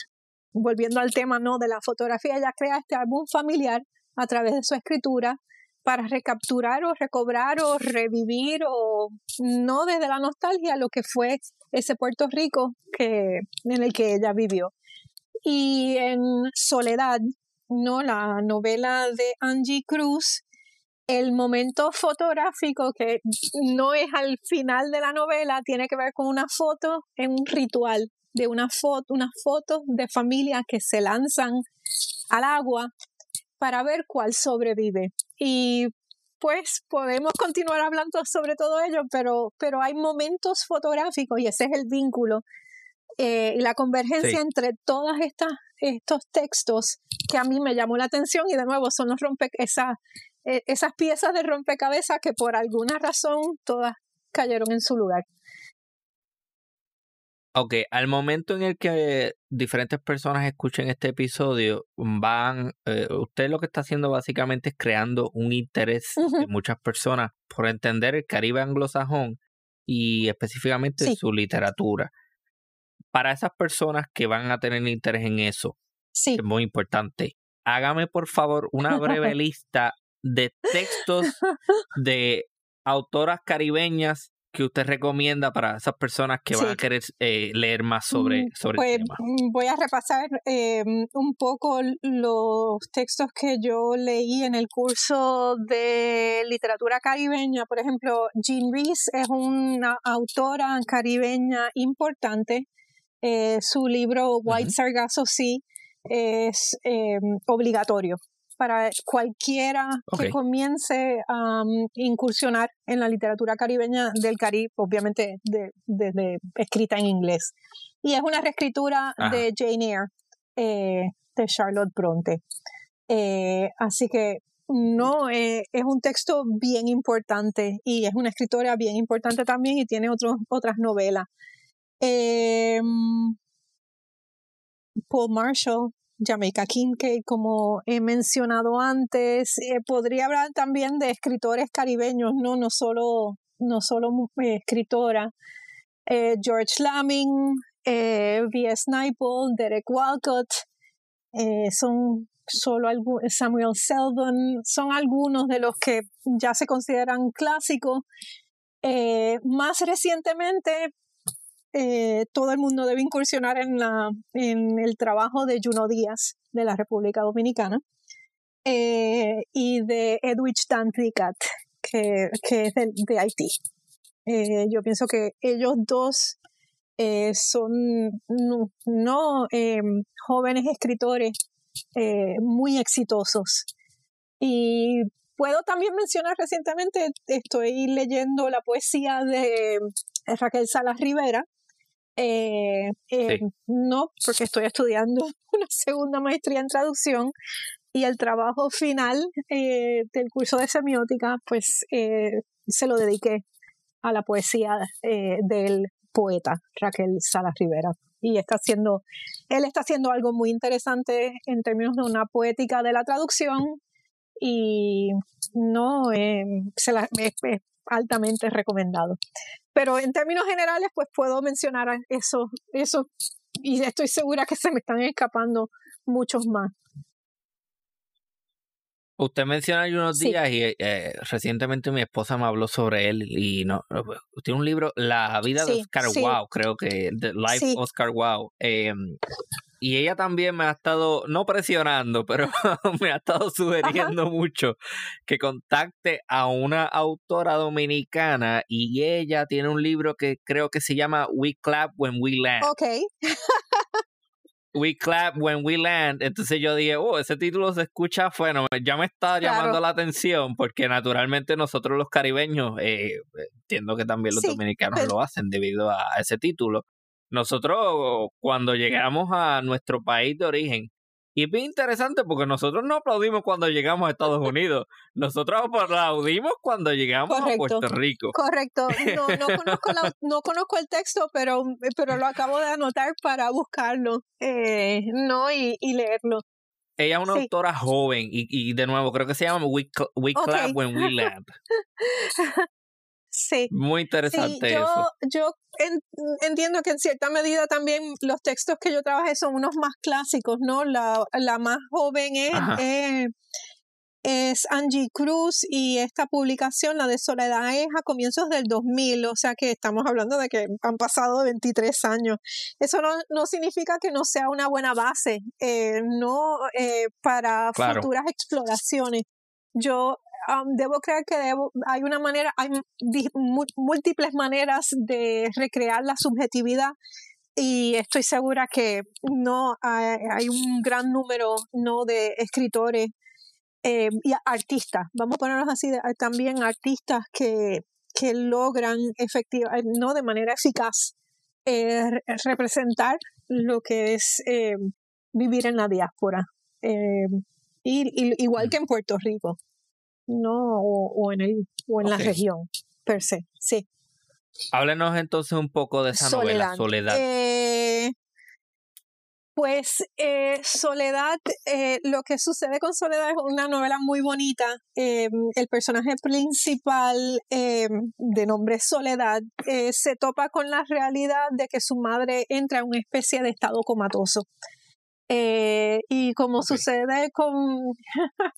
Speaker 2: Volviendo al tema ¿no? de la fotografía, ella crea este álbum familiar a través de su escritura para recapturar o recobrar o revivir o no desde la nostalgia lo que fue ese Puerto Rico que, en el que ella vivió. Y en Soledad, ¿no? la novela de Angie Cruz, el momento fotográfico que no es al final de la novela tiene que ver con una foto en un ritual de una foto, unas fotos de familia que se lanzan al agua para ver cuál sobrevive. Y pues podemos continuar hablando sobre todo ello, pero, pero hay momentos fotográficos y ese es el vínculo eh, y la convergencia entre todos estos textos que a mí me llamó la atención y de nuevo son los rompe, esa, e, esas piezas de rompecabezas que por alguna razón todas cayeron en su lugar.
Speaker 1: Ok, al momento en el que diferentes personas escuchen este episodio, van, eh, usted lo que está haciendo básicamente es creando un interés de muchas personas por entender el Caribe anglosajón y específicamente su literatura. Para esas personas que van a tener interés en eso, es muy importante, hágame por favor una breve lista de textos de autoras caribeñas que usted recomienda para esas personas que van a querer eh, leer más sobre, mm, sobre
Speaker 2: pues,
Speaker 1: el tema?
Speaker 2: Mm, voy a repasar em, un poco los textos que yo leí en el curso de literatura caribeña. Por ejemplo, Jean Reese es una autora caribeña importante. Eh, su libro White Sargasso Sea es em, obligatorio para cualquiera que comience a incursionar en la literatura caribeña del Caribe, obviamente desde escrita en inglés. Y es una reescritura de Jane Eyre, eh, de Charlotte Bronte. Eh, así que no, eh, es un texto bien importante y es una escritora bien importante también y tiene otras novelas. Em, Paul Marshall Jamaica Kincaid, como he mencionado antes. Eh, podría hablar también de escritores caribeños, no, no solo, no solo eh, escritora. Eh, George Lamming, V.S. Naipaul, Derek Walcott, son solo Samuel Selvon, son algunos de los que ya se consideran clásicos. más recientemente, eh, todo el mundo debe incursionar en, la, en el trabajo de Juno Díaz de la República Dominicana. eh, y de Edwidge Dantricat, que, que es de, de Haití. Eh, yo pienso que ellos dos son no, em, jóvenes escritores muy exitosos. Y puedo también mencionar recientemente, estoy leyendo la poesía de Raquel Salas Rivera, eh, eh, no, porque estoy estudiando una segunda maestría en traducción y el trabajo final eh, del curso de semiótica, pues se lo dediqué a la poesía del poeta Raquel Salas Rivera. Y está haciendo, él está haciendo algo muy interesante en términos de una poética de la traducción y no se la, altamente recomendado. Pero en términos generales, pues puedo mencionar eso, eso, y estoy segura que se me están escapando muchos más.
Speaker 1: Usted menciona unos días y eh, recientemente mi esposa me habló sobre él y no tiene un libro La vida de Oscar Wow, creo que The Life Oscar Wow. Em, y ella también me ha estado, no presionando, pero me ha estado sugiriendo mucho que contacte a una autora dominicana y ella tiene un libro que creo que se llama We Clap When We Land.
Speaker 2: Ok.
Speaker 1: We Clap When We Land. Entonces yo dije, oh, ese título se escucha, bueno, ya me está llamando la atención porque naturalmente nosotros los caribeños, eh, entiendo que también los dominicanos lo hacen debido a ese título nosotros cuando llegamos a nuestro país de origen, y es bien interesante porque nosotros no aplaudimos cuando llegamos a Estados Unidos, nosotros aplaudimos cuando llegamos a Puerto Rico.
Speaker 2: Correcto, no, no, conozco no conozco el texto, pero, pero lo acabo de anotar para buscarlo eh, no y, leerlo.
Speaker 1: Ella es una autora joven y, y, de nuevo creo que se llama We, We Clap When We Land.
Speaker 2: Sí.
Speaker 1: Muy interesante
Speaker 2: yo,
Speaker 1: eso.
Speaker 2: Yo entiendo que en cierta medida también los textos que yo trabajé son unos más clásicos, ¿no? La, la más joven es, eh, es, Angie Cruz y esta publicación, la de Soledad, es a comienzos del 2000, o sea que estamos hablando de que han pasado 23 años. Eso no, no significa que no sea una buena base, eh, no eh, para futuras exploraciones. Yo debo creer que hay una manera, hay múltiples maneras de recrear la subjetividad y estoy segura que no hay, un gran número no de escritores eh, y artistas, vamos a ponerlos así, también artistas que, que logran efectivamente, no de manera eficaz, eh, representar lo que es eh, vivir en la diáspora. y, igual mm. que en Puerto Rico no o, en el o en la región per se sí.
Speaker 1: Háblenos entonces un poco de esa novela Soledad.
Speaker 2: Eh, pues eh, Soledad, eh, lo que sucede con Soledad es una novela muy bonita. el personaje principal de nombre Soledad se topa con la realidad de que su madre entra en una especie de estado comatoso. Eh, y como sucede con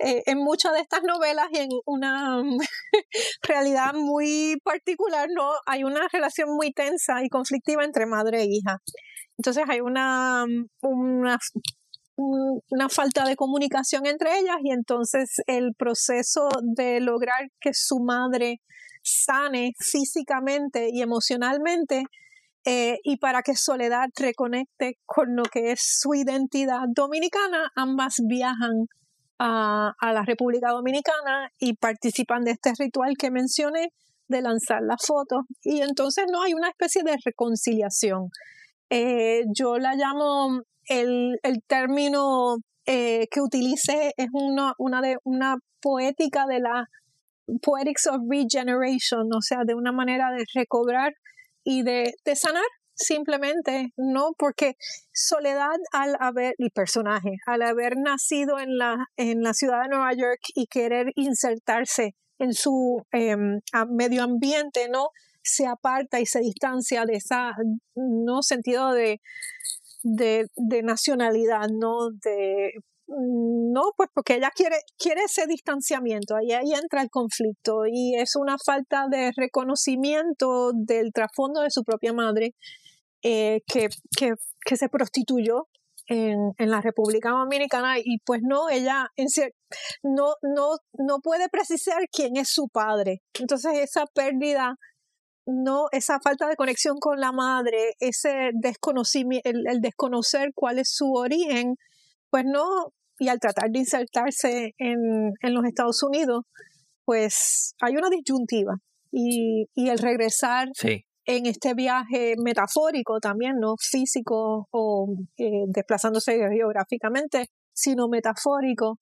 Speaker 2: eh, en muchas de estas novelas y en una realidad muy particular, no hay una relación muy tensa y conflictiva entre madre e hija. Entonces hay una, una, una falta de comunicación entre ellas y entonces el proceso de lograr que su madre sane físicamente y emocionalmente eh, y para que Soledad reconecte con lo que es su identidad dominicana, ambas viajan a, la República Dominicana y participan de este ritual que mencioné de lanzar las fotos. Y entonces no hay una especie de reconciliación. Eh, yo la llamo, el, término eh, que utilice es una, una, de, una poética de la Poetics of Regeneration, o sea, de una manera de recobrar y de, sanar simplemente, ¿no? Porque Soledad al haber, el personaje, al haber nacido en la, en la ciudad de Nueva York y querer insertarse en su em, medio ambiente, ¿no? Se aparta y se distancia de esa, ¿no? Sentido de, de, de nacionalidad, ¿no? De no, pues porque ella quiere, quiere ese distanciamiento, ahí, ahí entra el conflicto y es una falta de reconocimiento del trasfondo de su propia madre eh, que, que, que, se prostituyó en, en la República Dominicana y pues no, ella en no, no, no puede precisar quién es su padre. Entonces esa pérdida no, esa falta de conexión con la madre, ese desconocimiento, el, desconocer cuál es su origen, pues no, y al tratar de insertarse en, en los Estados Unidos, pues hay una disyuntiva. Y, y el regresar en este viaje metafórico también, no físico o eh, desplazándose geográficamente, sino metafórico,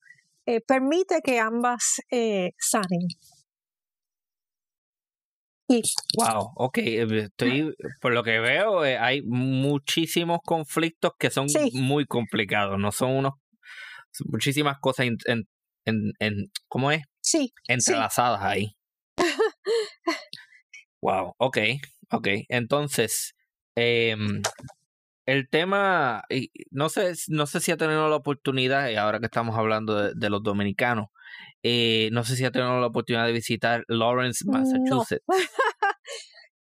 Speaker 2: eh, permite que ambas eh, sanen.
Speaker 1: Wow, ok, eh, estoy, por lo que veo, eh, hay muchísimos conflictos que son muy complicados, no son unos, muchísimas cosas en, en, en, ¿cómo es?
Speaker 2: Sí.
Speaker 1: Entrelazadas ahí. wow, ok, ok, entonces, em, el tema, no sé, no sé si ha tenido la oportunidad, ahora que estamos hablando de, los dominicanos, eh, no sé si ha tenido la oportunidad de visitar Lawrence, Massachusetts.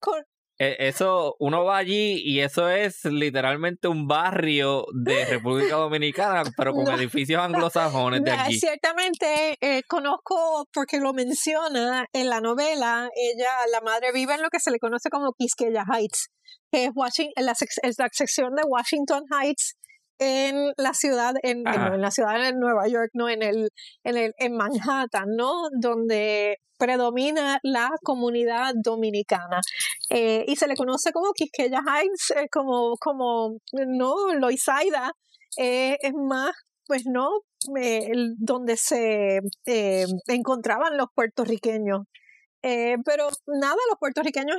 Speaker 1: E, eso, uno va allí y eso es literalmente un barrio de República Dominicana, pero con edificios anglosajones de allí.
Speaker 2: Ciertamente, eh, conozco porque lo menciona en la novela, ella, la madre vive en lo que se le conoce como Quisqueya Heights, que es, Washington, la, la sección de Washington Heights en la ciudad en, en, la ciudad de Nueva York no en el en el en Manhattan no donde predomina la comunidad dominicana. Eh, y se le conoce como Quisqueya Heights eh, como como no Loisaida eh, es más pues no donde se encontraban los puertorriqueños. Pero nada, los puertorriqueños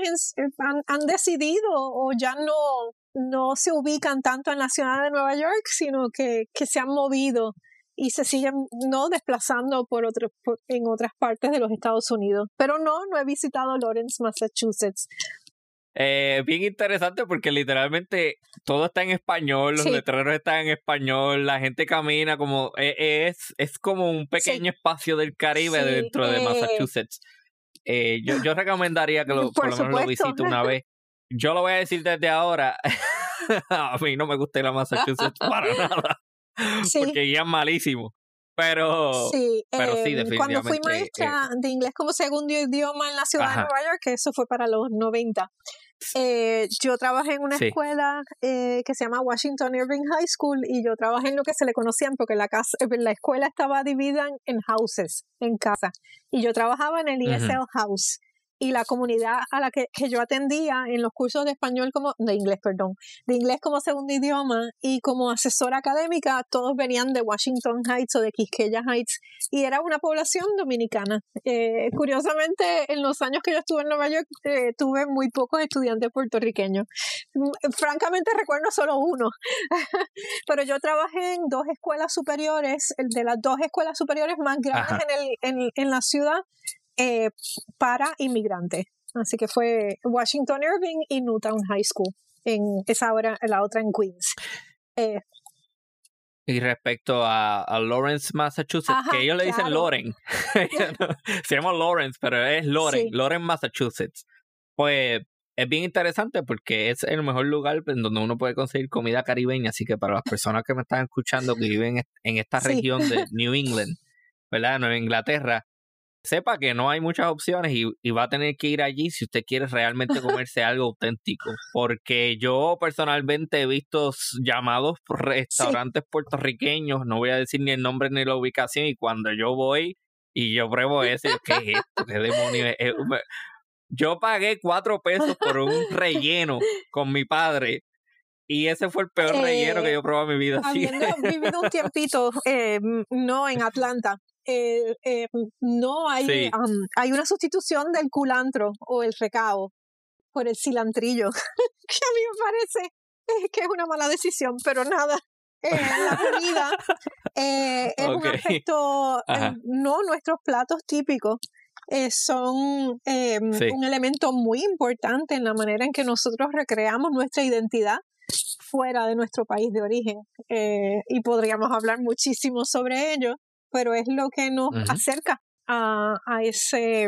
Speaker 2: han, han, decidido o ya no, no se ubican tanto en la ciudad de Nueva York, sino que, que se han movido y se siguen no desplazando por, otros en otras partes de los Estados Unidos. Pero no, no he visitado Lawrence, Massachusetts.
Speaker 1: Eh, bien interesante porque literalmente todo está en español, los letreros están en español, la gente camina como e, es, es como un pequeño espacio del Caribe dentro de eh, Massachusetts. Eh, yo, yo recomendaría que lo, por, lo menos lo visite una vez. Yo lo voy a decir desde ahora. a mí no me gusta ir a Massachusetts para nada. Porque guían malísimo. Pero sí, pero sí, definitivamente.
Speaker 2: Em, cuando fui maestra eh, de inglés como segundo idioma en la ciudad de Nueva York, que eso fue para los 90, eh, yo trabajé en una escuela eh, que se llama Washington Irving High School y yo trabajé en lo que se le conocían porque la, casa, la escuela estaba dividida en houses, en casa, y yo trabajaba en el ESL House y la comunidad a la que, yo atendía en los cursos de español como, de inglés, perdón, de inglés como segundo idioma y como asesora académica, todos venían de Washington Heights o de Quisqueya Heights y era una población dominicana. Eh, curiosamente, en los años que yo estuve en Nueva York, eh, tuve muy pocos estudiantes puertorriqueños. Mm, francamente recuerdo solo uno, pero yo trabajé en dos escuelas superiores, de las dos escuelas superiores más grandes en, el, en, en la ciudad, eh, para inmigrantes. Así que fue Washington Irving y Newtown High School, en esa hora, la otra en Queens. Eh,
Speaker 1: y respecto a, Lawrence, Massachusetts, que ellos le dicen Loren, se llama Lawrence, pero es Loren, Loren, Massachusetts. Pues es bien interesante porque es el mejor lugar en donde uno puede conseguir comida caribeña, así que para las personas que me están escuchando que viven en esta región de New England, ¿verdad? Nueva Inglaterra, sepa que no hay muchas opciones y, va a tener que ir allí si usted quiere realmente comerse algo auténtico. Porque yo personalmente he visto llamados restaurantes puertorriqueños, no voy a decir ni el nombre ni la ubicación, y cuando yo voy y yo pruebo ese, ¿qué es esto? ¿Qué demonios Yo pagué cuatro pesos por un relleno con mi padre y ese fue el peor relleno que eh, yo probé en mi vida.
Speaker 2: Habiendo vivido un tiempito, eh, no en Atlanta, eh, eh, no hay, hay una sustitución del culantro o el recao por el cilantrillo, que a mí me parece eh, que es una mala decisión, pero nada. la comida es un aspecto, no nuestros platos típicos son un elemento muy importante en la manera en que nosotros recreamos nuestra identidad fuera de nuestro país de origen. y podríamos hablar muchísimo sobre ello, pero es lo que nos acerca a, a, ese,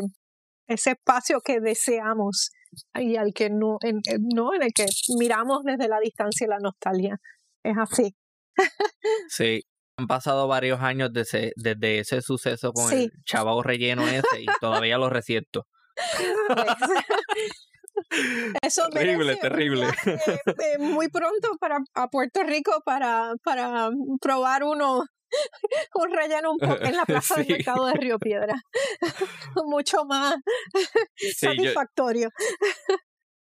Speaker 2: ese espacio que deseamos y al que no en, no, en el que miramos desde la distancia la nostalgia. Es así.
Speaker 1: Sí, han pasado varios años desde, desde ese suceso con el chavao relleno ese y todavía lo resiento.
Speaker 2: Eso
Speaker 1: terrible, terrible.
Speaker 2: Eh, muy pronto para a Puerto Rico para, para probar uno un relleno un poco en la plaza del mercado de Río Piedra. Mucho más satisfactorio.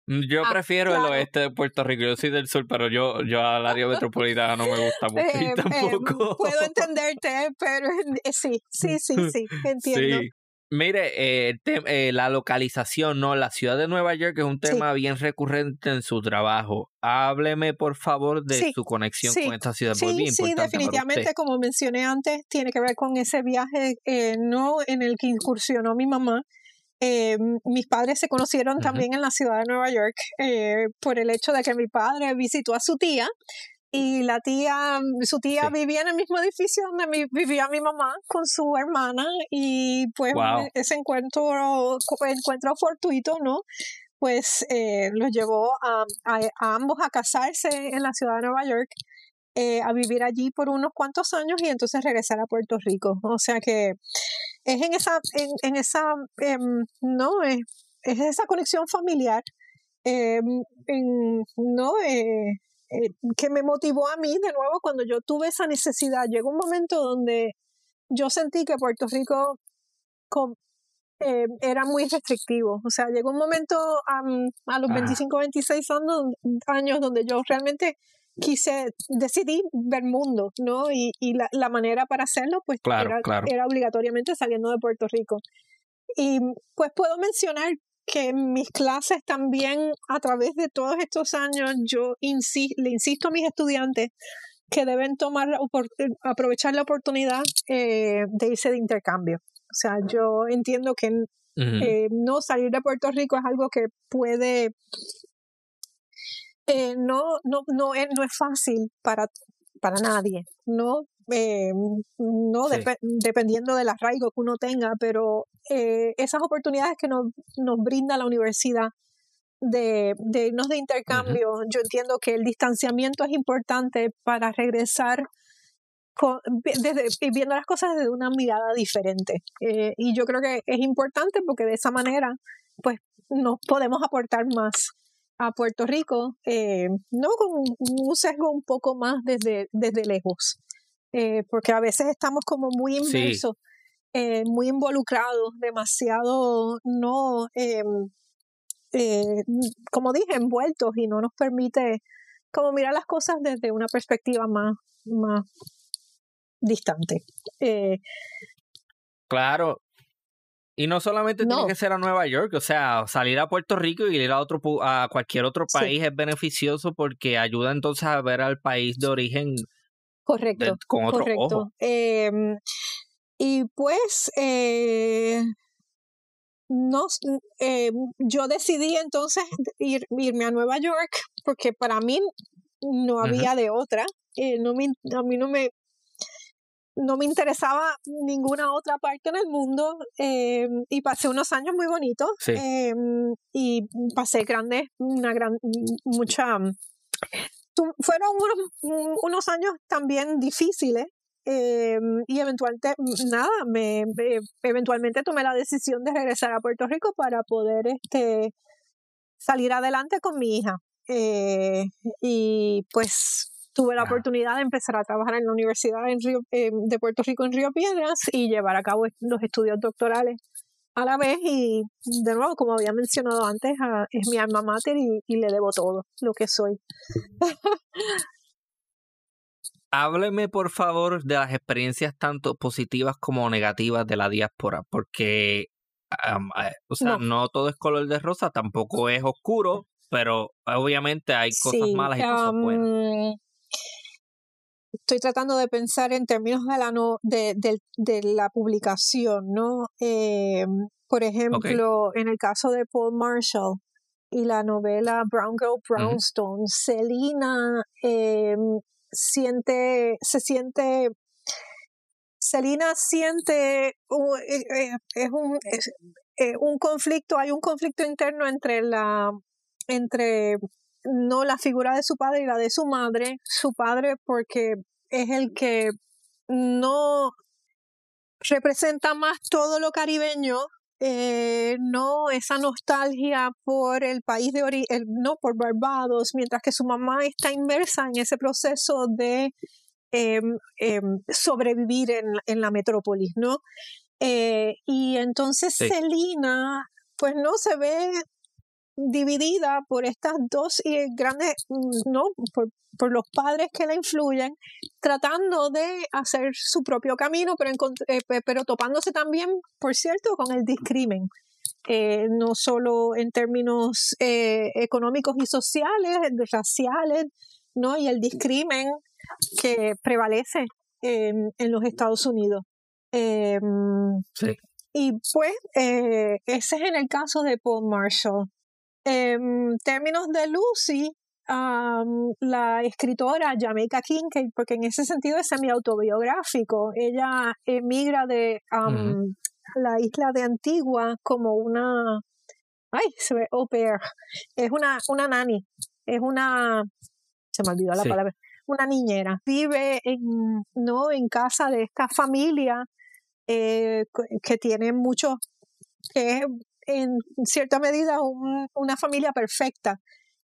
Speaker 1: Mm, yo ah, prefiero el oeste de Puerto Rico. Yo soy del sur, pero yo, yo al área metropolitana no me gusta mucho eh, tampoco.
Speaker 2: puedo entenderte, pero eh, sí, sí, sí, sí, entiendo. Sí.
Speaker 1: Mire, eh, eh, la localización, ¿no? La ciudad de Nueva York es un tema bien recurrente en su trabajo. Hábleme, por favor, de su conexión con esta ciudad.
Speaker 2: Sí, sí, definitivamente, como mencioné antes, tiene que ver con ese viaje eh, no en el que incursionó mi mamá. mis padres se conocieron también en la ciudad de Nueva York por el hecho de que mi padre visitó a su tía y la tía, su tía vivía en el mismo edificio donde vivía mi mamá con su hermana y pues ese encuentro, encuentro fortuito, ¿no? Pues eh, los llevó a, ambos a casarse en la ciudad de Nueva York, eh, a vivir allí por unos cuantos años y entonces regresar a Puerto Rico. O sea que es en esa, en, esa, em, no, es, es, esa conexión familiar, em, en, no, eh, que me motivó a mí de nuevo cuando yo tuve esa necesidad. Llegó un momento donde yo sentí que Puerto Rico eh, era muy restrictivo. O sea, llegó un momento a los 25, 26 años, donde yo realmente quise, decidí ver mundo, ¿no? Y, y la, la, manera para hacerlo, pues era, era obligatoriamente saliendo de Puerto Rico. Y pues puedo mencionar que en mis clases también, a través de todos estos años, yo le insisto a mis estudiantes que deben tomar aprovechar la oportunidad eh, de irse de intercambio. O sea, yo entiendo que eh, no salir de Puerto Rico es algo que puede eh, no, no, no, es, no es fácil para, para nadie, ¿no? Eh, no dependiendo del arraigo que uno tenga, pero eh, esas oportunidades que nos, nos brinda la universidad de, de irnos de intercambio, yo entiendo que el distanciamiento es importante para regresar con, desde, viendo las cosas desde una mirada diferente. Eh, y yo creo que es importante porque de esa manera, pues, nos podemos aportar más a Puerto Rico, no con un sesgo un poco más desde, desde lejos. Eh, porque a veces estamos como muy inmersos, eh, muy involucrados, demasiado no, eh, como dije, envueltos y no nos permite como mirar las cosas desde una perspectiva más, más distante.
Speaker 1: claro, y no solamente tiene que ser a Nueva York, o sea, salir a Puerto Rico y ir a otro a cualquier otro país es beneficioso porque ayuda entonces a ver al país de origen
Speaker 2: Correcto. con otro correcto. Em, y pues eh, no, eh, yo decidí entonces ir, irme a Nueva York porque para mí no había de otra. Eh, no me, a mí no me, no me interesaba ninguna otra parte en el mundo em, y pasé unos años muy bonitos em, y pasé grandes, una gran, mucha fueron unos, años también difíciles eh, y eventualmente, nada, me, eventualmente tomé la decisión de regresar a Puerto Rico para poder este, salir adelante con mi hija. Eh, y pues tuve la oportunidad de empezar a trabajar en la Universidad eh, de Puerto Rico en Río Piedras y llevar a cabo los estudios doctorales a la vez y de nuevo, como había mencionado antes, es mi alma mater y, le debo todo lo que soy.
Speaker 1: Hábleme por favor de las experiencias tanto positivas como negativas de la diáspora, porque o sea, no. todo es color de rosa, tampoco es oscuro, pero obviamente hay cosas malas y cosas buenas
Speaker 2: estoy tratando de pensar en términos de la, no, de, de, la publicación, ¿no? Eh, por ejemplo, en el caso de Paul Marshall y la novela Brown Girl Brownstone, Selina eh, siente, se siente, Selina siente, eh, es, un, un conflicto, hay un conflicto interno entre la, entre no la figura de su padre y la de su madre, su padre porque es el que no representa más todo lo caribeño, eh, no esa nostalgia por el país de origen, no por Barbados, mientras que su mamá está inmersa en ese proceso de em, em, sobrevivir en, la metrópolis, ¿no? Eh, y entonces Celina, pues no se ve dividida por estas dos grandes, mm, ¿no? Por, por, los padres que la influyen, tratando de hacer su propio camino, pero, eh, pero topándose también, por cierto, con el discrimen. Eh, no solo en términos eh, económicos y sociales, raciales, ¿no? Y el discrimen que prevalece en los Estados Unidos. Em,
Speaker 1: sí.
Speaker 2: Y pues ese es en el caso de Paul Marshall. En términos de Lucy, la escritora Jamaica Kincaid, porque en ese sentido es semi-autobiográfico, ella emigra de la isla de Antigua como una, ay, se ve au pair, es una, una nani, es una, se me olvidó la palabra, una niñera, vive en, ¿no? en casa de esta familia eh, que tiene muchos, que en cierta medida una familia perfecta,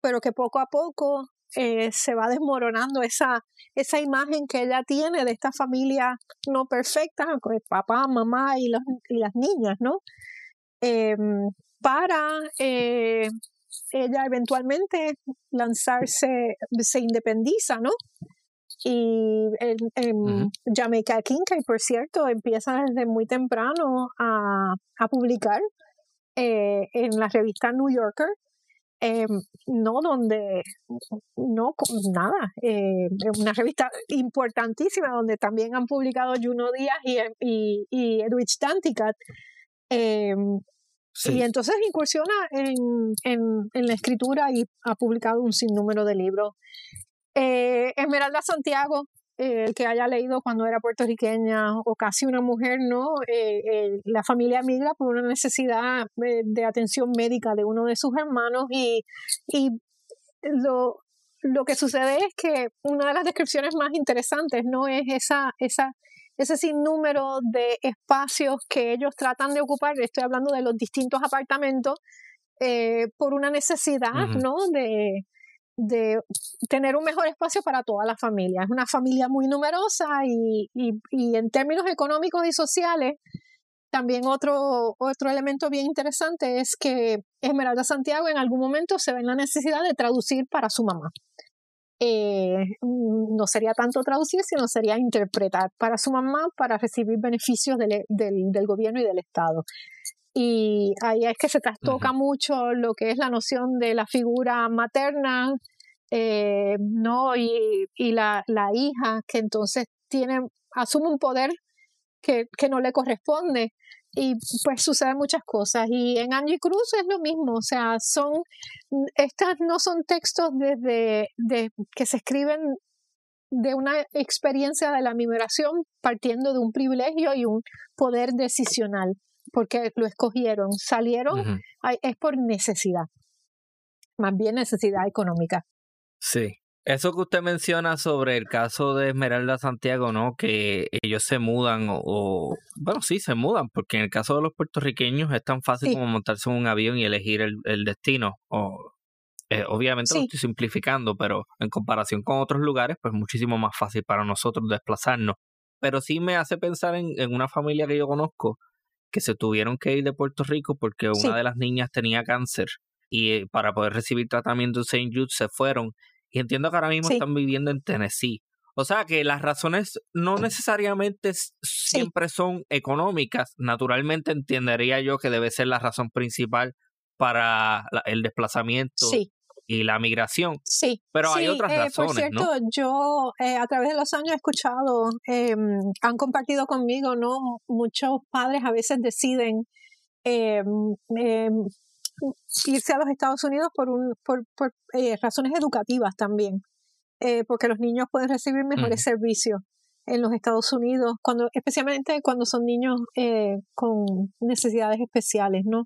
Speaker 2: pero que poco a poco eh, se va desmoronando esa, esa imagen que ella tiene de esta familia no perfecta, con el papá, mamá y, los, y las niñas, ¿no? Em, para eh, ella eventualmente lanzarse, se independiza, ¿no? Y en, Jamaica Kincaid, por cierto, empieza desde muy temprano a, a publicar eh, en la revista New Yorker, eh, no donde, no, nada, eh, una revista importantísima donde también han publicado Juno Díaz y, y, y Edwidge Tanticat. Eh, Y entonces incursiona en, en, en, la escritura y ha publicado un sinnúmero de libros. Esmeralda Santiago el que haya leído cuando era puertorriqueña o casi una mujer, ¿no? Eh, eh, la familia migra por una necesidad eh, de atención médica de uno de sus hermanos y, y lo, lo que sucede es que una de las descripciones más interesantes, ¿no? Es esa, esa, ese sinnúmero de espacios que ellos tratan de ocupar, estoy hablando de los distintos apartamentos, por una necesidad, ¿no? De, de tener un mejor espacio para toda la familia. Es una familia muy numerosa y, y, en términos económicos y sociales, también otro, otro elemento bien interesante es que Esmeralda Santiago en algún momento se ve en la necesidad de traducir para su mamá. Eh, no sería tanto traducir, sino sería interpretar para su mamá para recibir beneficios del, del, gobierno y del Estado. Y ahí es que se trastoca mucho lo que es la noción de la figura materna, eh, ¿no? Y, y la, la, hija que entonces tiene, asume un poder que, que, no le corresponde. Y pues suceden muchas cosas. Y en Angie Cruz es lo mismo. O sea, son, estas no son textos desde de, que se escriben de una experiencia de la migración partiendo de un privilegio y un poder decisional, porque lo escogieron, salieron, es por necesidad, más bien necesidad económica.
Speaker 1: Sí. Eso que usted menciona sobre el caso de Esmeralda Santiago, ¿no? Que ellos se mudan o, bueno, sí, se mudan, porque en el caso de los puertorriqueños es tan fácil como montarse en un avión y elegir el, el destino. O, eh, obviamente lo estoy simplificando, pero en comparación con otros lugares, pues muchísimo más fácil para nosotros desplazarnos. Pero sí me hace pensar en, en una familia que yo conozco que se tuvieron que ir de Puerto Rico porque una de las niñas tenía cáncer y eh, para poder recibir tratamiento en St. Jude se fueron y entiendo que ahora mismo están viviendo en Tennessee. O sea que las razones no necesariamente siempre son económicas. Naturalmente entendería yo que debe ser la razón principal para el desplazamiento y la migración.
Speaker 2: Sí.
Speaker 1: Pero hay otras razones.
Speaker 2: Eh, por cierto, yo eh, a través de los años he escuchado, eh, han compartido conmigo, ¿no? Muchos padres a veces deciden em, em, irse a los Estados Unidos por, un, por, por eh, razones educativas también, eh, porque los niños pueden recibir mejores servicios en los Estados Unidos, cuando, especialmente cuando son niños eh, con necesidades especiales, ¿no?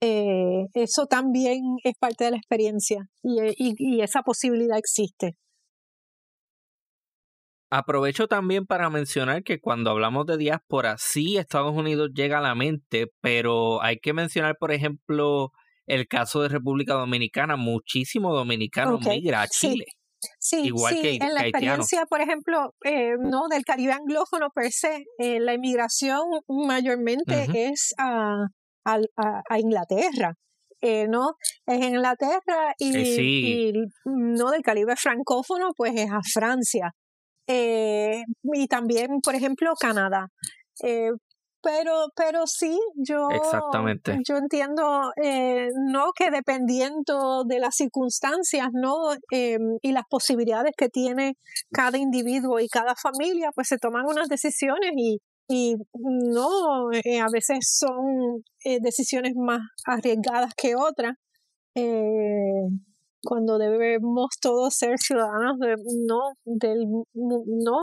Speaker 2: eso también es parte de la experiencia y, y, y esa posibilidad existe.
Speaker 1: Aprovecho también para mencionar que cuando hablamos de diáspora, sí, Estados Unidos llega a la mente, pero hay que mencionar, por ejemplo, el caso de República Dominicana. Muchísimo dominicano migra a Chile.
Speaker 2: Sí, Igual sí, que, en la experiencia, por ejemplo, eh, no del Caribe anglófono per se, eh, la inmigración mayormente es a, a, Inglaterra. Eh, ¿no? Es Inglaterra y, y, no del Caribe francófono, pues es a Francia. Eh, y también, por ejemplo, Canadá. Eh, pero, pero sí, yo,
Speaker 1: Exactamente.
Speaker 2: yo entiendo, eh, no que dependiendo de las circunstancias, ¿no? y las posibilidades que tiene cada individuo y cada familia, pues se toman unas decisiones y, y no, a veces son decisiones más arriesgadas que otras cuando debemos todos ser ciudadanos de, no del no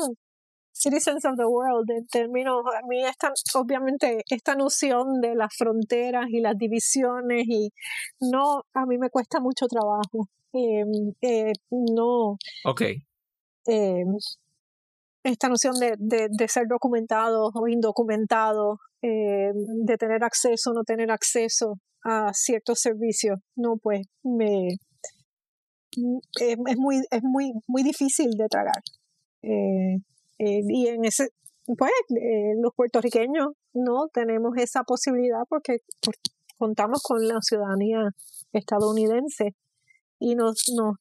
Speaker 2: citizens of the world en términos a mí esta obviamente esta noción de las fronteras y las divisiones y no a mí me cuesta mucho trabajo em, eh, no.
Speaker 1: Ok.
Speaker 2: Em, esta noción de, de, de, ser documentados o indocumentados em, de tener acceso o no tener acceso a ciertos servicios no pues me es, muy, es muy, muy difícil de tragar. Eh, eh, y en ese, pues, eh, los puertorriqueños no tenemos esa posibilidad porque contamos con la ciudadanía estadounidense y nos, nos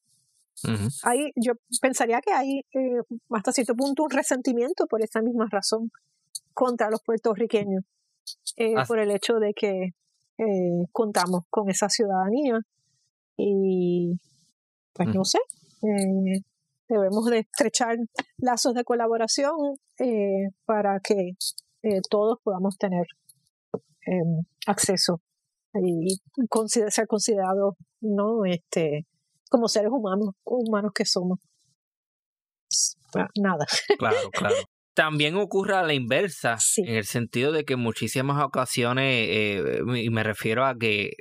Speaker 2: hay, yo pensaría que hay hasta cierto punto un resentimiento por esa misma razón contra los puertorriqueños por el hecho de que contamos con esa ciudadanía y pues no sé, eh, debemos de estrechar lazos de colaboración eh, para que eh, todos podamos tener em, acceso y ser considerados no este como seres humanos humanos que somos. Nada.
Speaker 1: Claro claro. También ocurre a la inversa en el sentido de que en muchísimas ocasiones y me refiero a que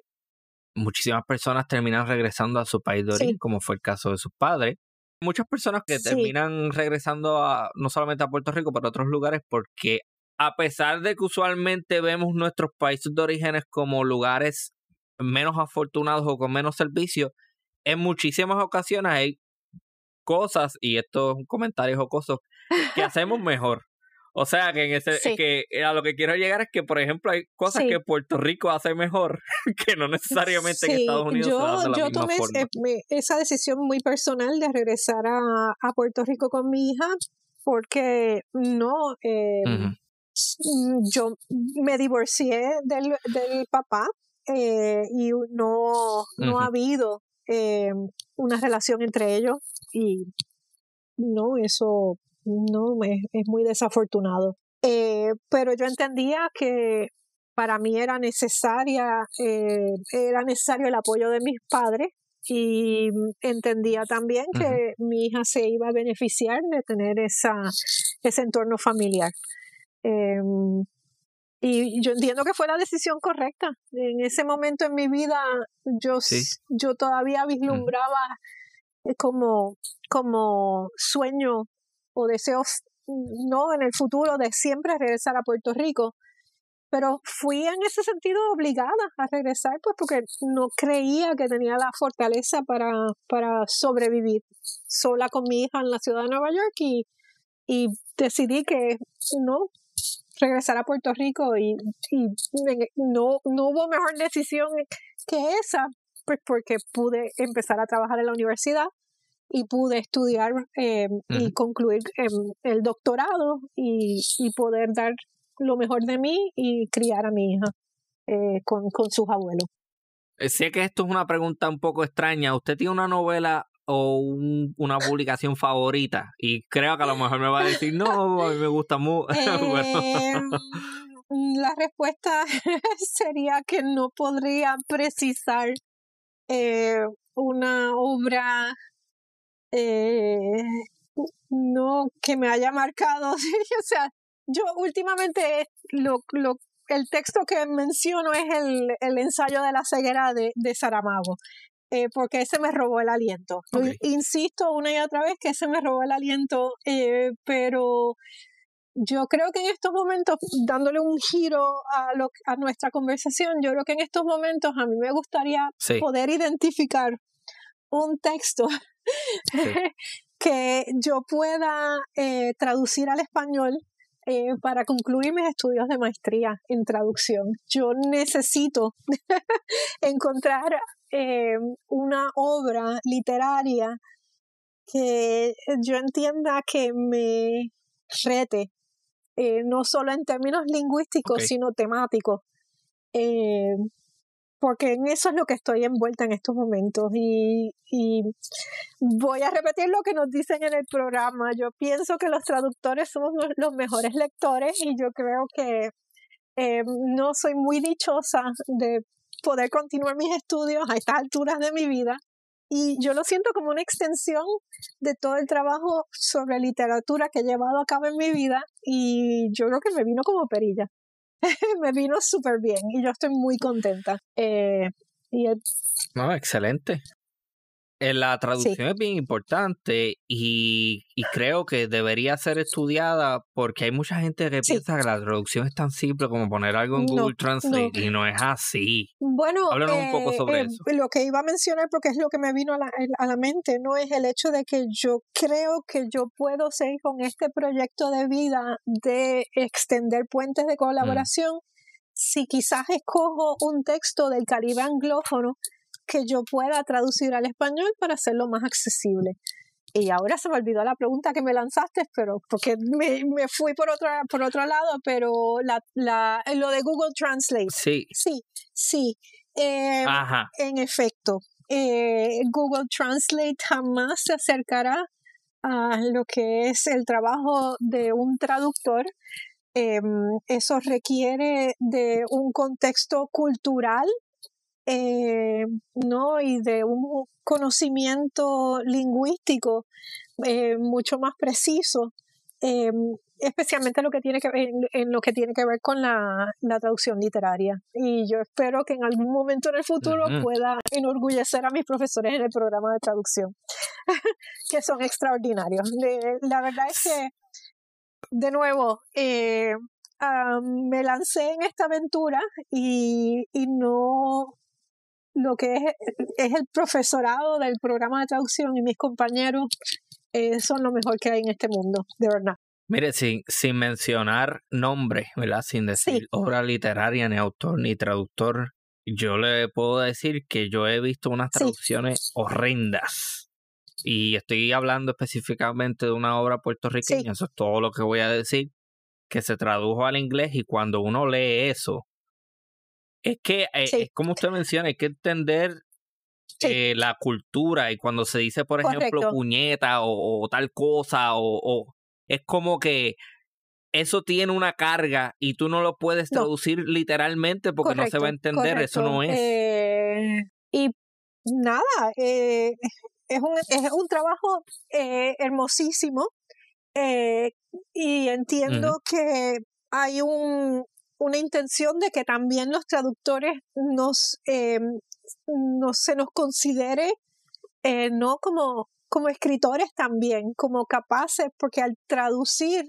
Speaker 1: muchísimas personas terminan regresando a su país de origen, como fue el caso de sus padres. Muchas personas que terminan regresando a, no solamente a Puerto Rico, pero a otros lugares, porque a pesar de que usualmente vemos nuestros países de orígenes como lugares menos afortunados o con menos servicios, en muchísimas ocasiones hay cosas, y esto es un comentario jocoso, que hacemos mejor. O sea, que en ese que a lo que quiero llegar es que, por ejemplo, hay cosas que Puerto Rico hace mejor que no necesariamente en Estados Unidos
Speaker 2: yo,
Speaker 1: se la
Speaker 2: yo tomé esa decisión muy personal de regresar a, a, Puerto Rico con mi hija porque no, eh, yo me divorcié del, del papá eh, y no, no ha habido eh, una relación entre ellos y no, eso no, es, es muy desafortunado. Eh, pero yo entendía que para mí era necesaria, eh, era necesario el apoyo de mis padres y entendía también que mi hija se iba a beneficiar de tener esa, ese entorno familiar. Em, y yo entiendo que fue la decisión correcta. En ese momento en mi vida yo, yo todavía vislumbraba como, como sueño o deseos no en el futuro de siempre regresar a Puerto Rico, pero fui en ese sentido obligada a regresar, pues porque no creía que tenía la fortaleza para, para sobrevivir sola con mi hija en la ciudad de Nueva York y, y decidí que no regresar a Puerto Rico y, y no, no hubo mejor decisión que esa, pues porque pude empezar a trabajar en la universidad y pude estudiar eh, y concluir em, el doctorado y, poder dar lo mejor de mí y criar a mi hija eh, con, con sus abuelos.
Speaker 1: Eh, sé que esto es una pregunta un poco extraña. ¿Usted tiene una novela o una publicación favorita? Y creo que a lo mejor me va a decir, no, a mí me gusta mucho.
Speaker 2: Em, la respuesta sería que no podría precisar una obra eh, no que me haya marcado. o sea, yo últimamente lo, lo, el texto que menciono es el, el ensayo de la ceguera de, de Saramago. eh, porque ese me robó el aliento. Insisto una y otra vez que ese me robó el aliento, eh, pero yo creo que en estos momentos, dándole un giro a, lo, a nuestra conversación, yo creo que en estos momentos a mí me gustaría poder identificar un texto que yo pueda eh, traducir al español eh, para concluir mis estudios de maestría en traducción. Yo necesito encontrar eh, una obra literaria que yo entienda que me rete, eh, no solo en términos lingüísticos, sino temáticos porque en eso es lo que estoy envuelta en estos momentos y, voy a repetir lo que nos dicen en el programa. Yo pienso que los traductores somos los mejores lectores y yo creo que eh, no soy muy dichosa de poder continuar mis estudios a estas alturas de mi vida y yo lo siento como una extensión de todo el trabajo sobre literatura que he llevado a cabo en mi vida y yo creo que me vino como perilla. me vino súper bien y yo estoy muy contenta. Eh, y
Speaker 1: No, excelente. Eh, la traducción es bien importante y, creo que debería ser estudiada porque hay mucha gente que piensa que la traducción es tan simple como poner algo en Google Translate y no es así.
Speaker 2: Bueno,
Speaker 1: háblanos un poco eh, sobre
Speaker 2: eh,
Speaker 1: eso.
Speaker 2: Lo que iba a mencionar, porque es lo que me vino a la, a la mente, no es el hecho de que yo creo que yo puedo seguir con este proyecto de vida de extender puentes de mm. colaboración. Si quizás escojo un texto del Caribe anglófono que yo pueda traducir al español para hacerlo más accesible. Y ahora se me olvidó la pregunta que me lanzaste, pero porque me, me fui por otro, por otro lado, pero la, la, lo de Google Translate.
Speaker 1: Sí.
Speaker 2: Sí, sí. Eh, Ajá. En efecto, eh, Google Translate jamás se acercará a lo que es el trabajo de un traductor. Em, eso requiere de un contexto cultural eh, ¿no? y de un conocimiento lingüístico eh, mucho más preciso, eh, especialmente lo que tiene que ver, en, lo que tiene que ver con la, traducción literaria. Y yo espero que en algún momento en el futuro pueda enorgullecer a mis profesores en el programa de traducción, que son extraordinarios. la verdad es que, de nuevo, me lancé en esta aventura y, y no, lo que es, es el profesorado del programa de traducción y mis compañeros eh, son lo mejor que hay en este mundo, de verdad.
Speaker 1: Mire, sin, sin mencionar nombre, ¿verdad? Sin decir obra literaria, ni autor, ni traductor, yo le puedo decir que yo he visto unas traducciones horrendas. Y estoy hablando específicamente de una obra puertorriqueña, eso es todo lo que voy a decir, que se tradujo al inglés y cuando uno lee eso, es que, eh, es como usted menciona, hay que entender eh, la cultura y cuando se dice, por ejemplo, puñeta o, tal cosa, o, es como que eso tiene una carga y tú no lo puedes traducir literalmente porque no se va a entender, eso no es.
Speaker 2: Eh, y nada, es, un, es un trabajo hermosísimo y entiendo que hay un, una intención de que también los traductores nos, eh, se nos considere eh, no como, como escritores también, como capaces, porque al traducir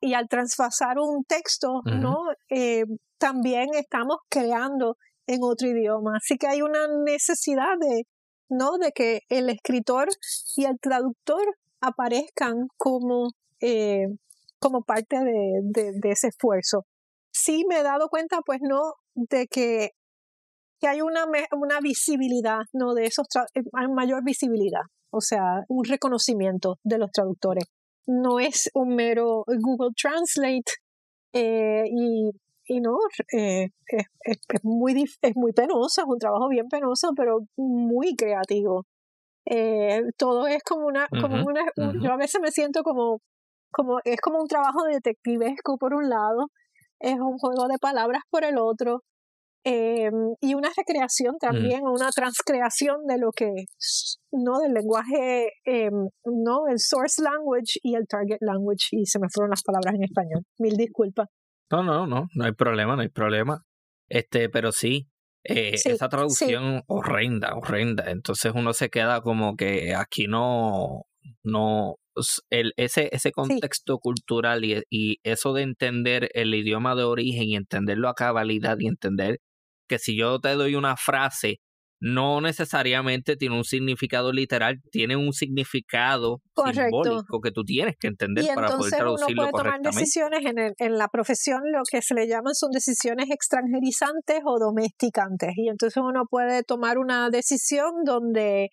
Speaker 2: y al transfasar un texto, ¿no? Eh, también estamos creando en otro idioma. Así que hay una necesidad de, ¿no? de que el escritor y el traductor aparezcan como, como parte de ese esfuerzo sí me he dado cuenta, pues no, de que, que hay una, una visibilidad, ¿no? De esos, eh, hay mayor visibilidad, o sea, un reconocimiento de los traductores. No es un mero Google Translate eh, y, y no, eh, es, es, muy, es muy penoso, es un trabajo bien penoso, pero muy creativo. todo es como una, como una yo a veces me siento como, como, es como un trabajo detectivesco por un lado, es un juego de palabras por el otro em, y una recreación mm. también, una transcreación de lo que ¿no? Del lenguaje, eh, ¿no? El source language y el target language y se me fueron las palabras en español. Mil disculpas.
Speaker 1: No, no, no, no hay problema, no hay problema. Este, pero sí, eh, esa traducción horrenda, horrenda. Entonces uno se queda como que aquí no, no, el, ese, ese contexto cultural y, y, eso de entender el idioma de origen y entenderlo a cabalidad y entender que si yo te doy una frase no necesariamente tiene un significado literal, tiene un significado simbólico que tú tienes que entender para poder traducirlo uno puede tomar
Speaker 2: decisiones en, en, la profesión, lo que se le llaman son decisiones extranjerizantes o domesticantes. Y entonces uno puede tomar una decisión donde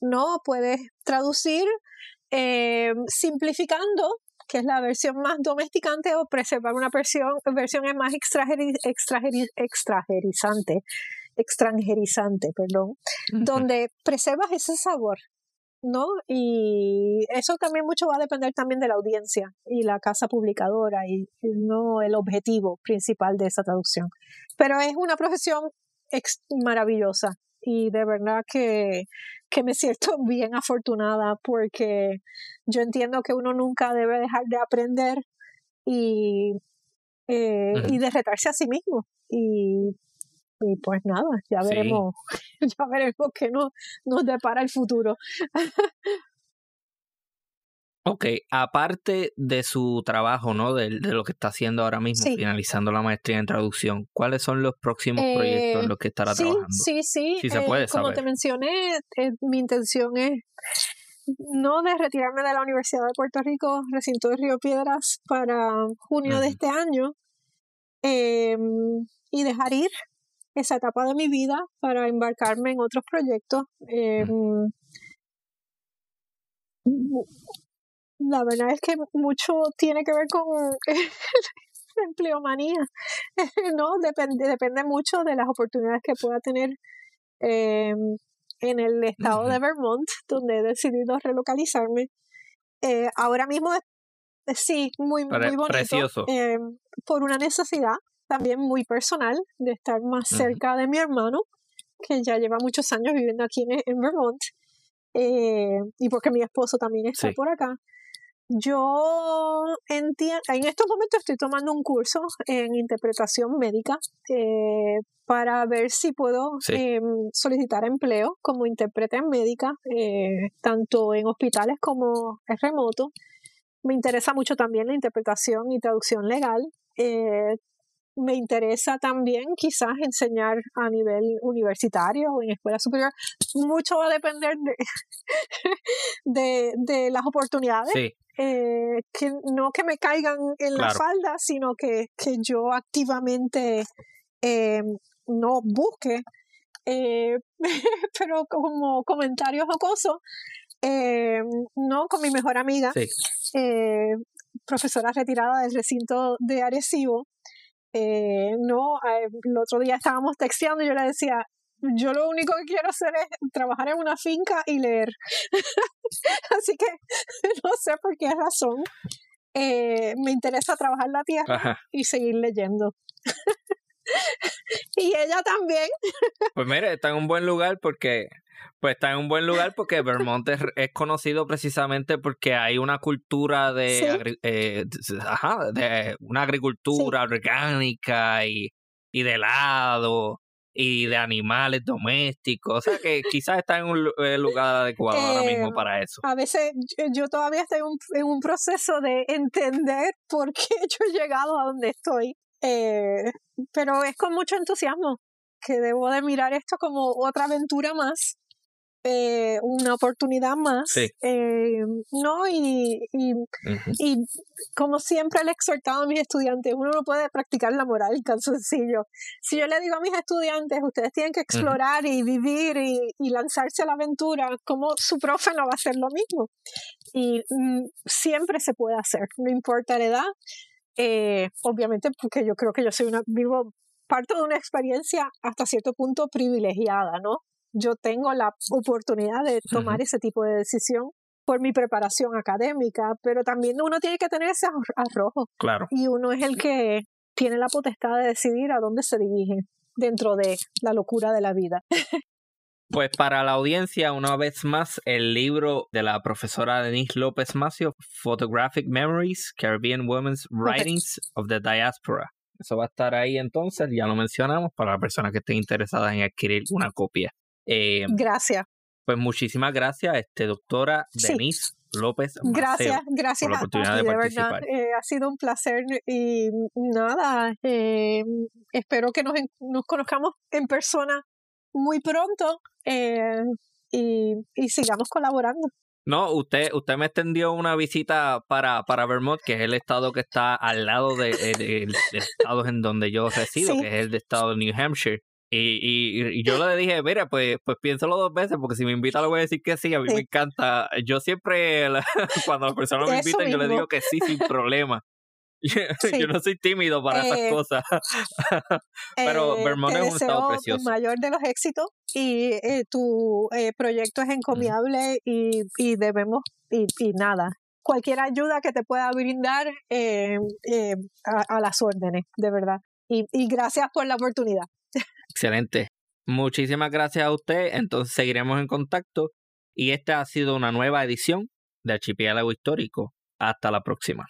Speaker 2: no puedes traducir eh, simplificando que es la versión más domesticante o preservar una versión, versión más extranjerizante extranjerizante, perdón, donde preservas ese sabor, ¿no? Y eso también mucho va a depender también de la audiencia y la casa publicadora y no el objetivo principal de esa traducción. Pero es una profesión maravillosa y de verdad que, que me siento bien afortunada porque yo entiendo que uno nunca debe dejar de aprender y, eh, y de retarse a sí mismo. Y y pues nada, ya veremos, ya veremos qué nos, nos depara el futuro.
Speaker 1: Ok, aparte de su trabajo, ¿no? De, lo que está haciendo ahora mismo, finalizando la maestría en traducción, ¿cuáles son los próximos proyectos en los que estará
Speaker 2: sí,
Speaker 1: trabajando?
Speaker 2: Sí, sí,
Speaker 1: sí. se eh, puede
Speaker 2: Como te mencioné, eh, mi intención es no de retirarme de la Universidad de Puerto Rico, recinto de Río Piedras, para junio de este año, em, y dejar ir esa etapa de mi vida para embarcarme en otros proyectos. Em, la verdad es que mucho tiene que ver con la empleomanía, ¿no? Depende, depende mucho de las oportunidades que pueda tener em, en el estado de Vermont, donde he decidido relocalizarme. Eh, ahora mismo, sí, muy, muy bonito.
Speaker 1: Precioso.
Speaker 2: Por una necesidad también muy personal de estar más cerca de mi hermano, que ya lleva muchos años viviendo aquí en, Vermont, eh, y porque mi esposo también está por acá. Yo entiendo, en estos momentos estoy tomando un curso en interpretación médica eh, para ver si puedo em, solicitar empleo como intérprete médica, eh, tanto en hospitales como en remoto. Me interesa mucho también la interpretación y traducción legal. Eh, me interesa también quizás enseñar a nivel universitario o en escuela superior. Mucho va a depender de, de, las oportunidades. Eh, que no que me caigan en la falda, sino que, que yo activamente eh, no busque. Eh, pero como comentario jocoso, no con mi mejor amiga, profesora retirada del recinto de Arecibo, eh, no, el otro día estábamos texteando y yo le decía, yo lo único que quiero hacer es trabajar en una finca y leer. Así que no sé por qué razón. Eh, me interesa trabajar la tierra y seguir leyendo. y ella también.
Speaker 1: pues mire, está en un buen lugar porque pues está en un buen lugar porque Vermont es, conocido precisamente porque hay una cultura de, eh, ajá, de una agricultura orgánica y, y de helado y de animales domésticos. O sea que quizás está en un lugar adecuado ahora mismo eh, para eso.
Speaker 2: A veces yo, todavía estoy en un proceso de entender por qué yo he llegado a donde estoy. Eh, pero es con mucho entusiasmo que debo de mirar esto como otra aventura más eh, una oportunidad más, eh, ¿no? Y, y, como siempre le he exhortado a mis estudiantes, uno no puede practicar la moral tan sencillo. Si yo le digo a mis estudiantes, ustedes tienen que explorar y vivir y, lanzarse a la aventura, como su profe no va a hacer lo mismo. Y mm, siempre se puede hacer, no importa la edad. Eh, obviamente porque yo creo que yo soy una, vivo parte de una experiencia hasta cierto punto privilegiada, ¿no? Yo tengo la oportunidad de tomar ese tipo de decisión por mi preparación académica, pero también uno tiene que tener ese arrojo.
Speaker 1: Claro.
Speaker 2: Y uno es el que tiene la potestad de decidir a dónde se dirige dentro de la locura de la vida.
Speaker 1: Pues para la audiencia, una vez más, el libro de la profesora Denise López Macio, Photographic Memories, Caribbean Women's Writings of the Diaspora. Eso va a estar ahí entonces, ya lo mencionamos, para las personas que estén interesadas en adquirir una copia.
Speaker 2: Eh, gracias.
Speaker 1: Pues muchísimas gracias, este, doctora Denise López.
Speaker 2: gracias, gracias por la oportunidad de participar. Eh, ha sido un placer y nada, eh, espero que nos, nos conozcamos en persona muy pronto y, y sigamos colaborando.
Speaker 1: No, usted, usted me extendió una visita para, para Vermont, que es el estado que está al lado de, de, estados en donde yo resido, que es el de estado de New Hampshire. Y, y, yo le dije, mira, pues, pues piénsalo dos veces, porque si me invita le voy a decir que sí, a mí me encanta. Yo siempre, cuando las personas me invitan, yo le digo que sí, sin problema. Yo no soy tímido para esas eh, cosas. Pero eh, Vermont es un estado precioso.
Speaker 2: El mayor de los éxitos y eh, tu proyecto es encomiable y, y, debemos, y, y, nada, cualquier ayuda que te pueda brindar a, a, las órdenes, de verdad. Y, y gracias por la oportunidad.
Speaker 1: Excelente. Muchísimas gracias a usted. Entonces seguiremos en contacto. Y esta ha sido una nueva edición de Archipiélago Histórico. Hasta la próxima.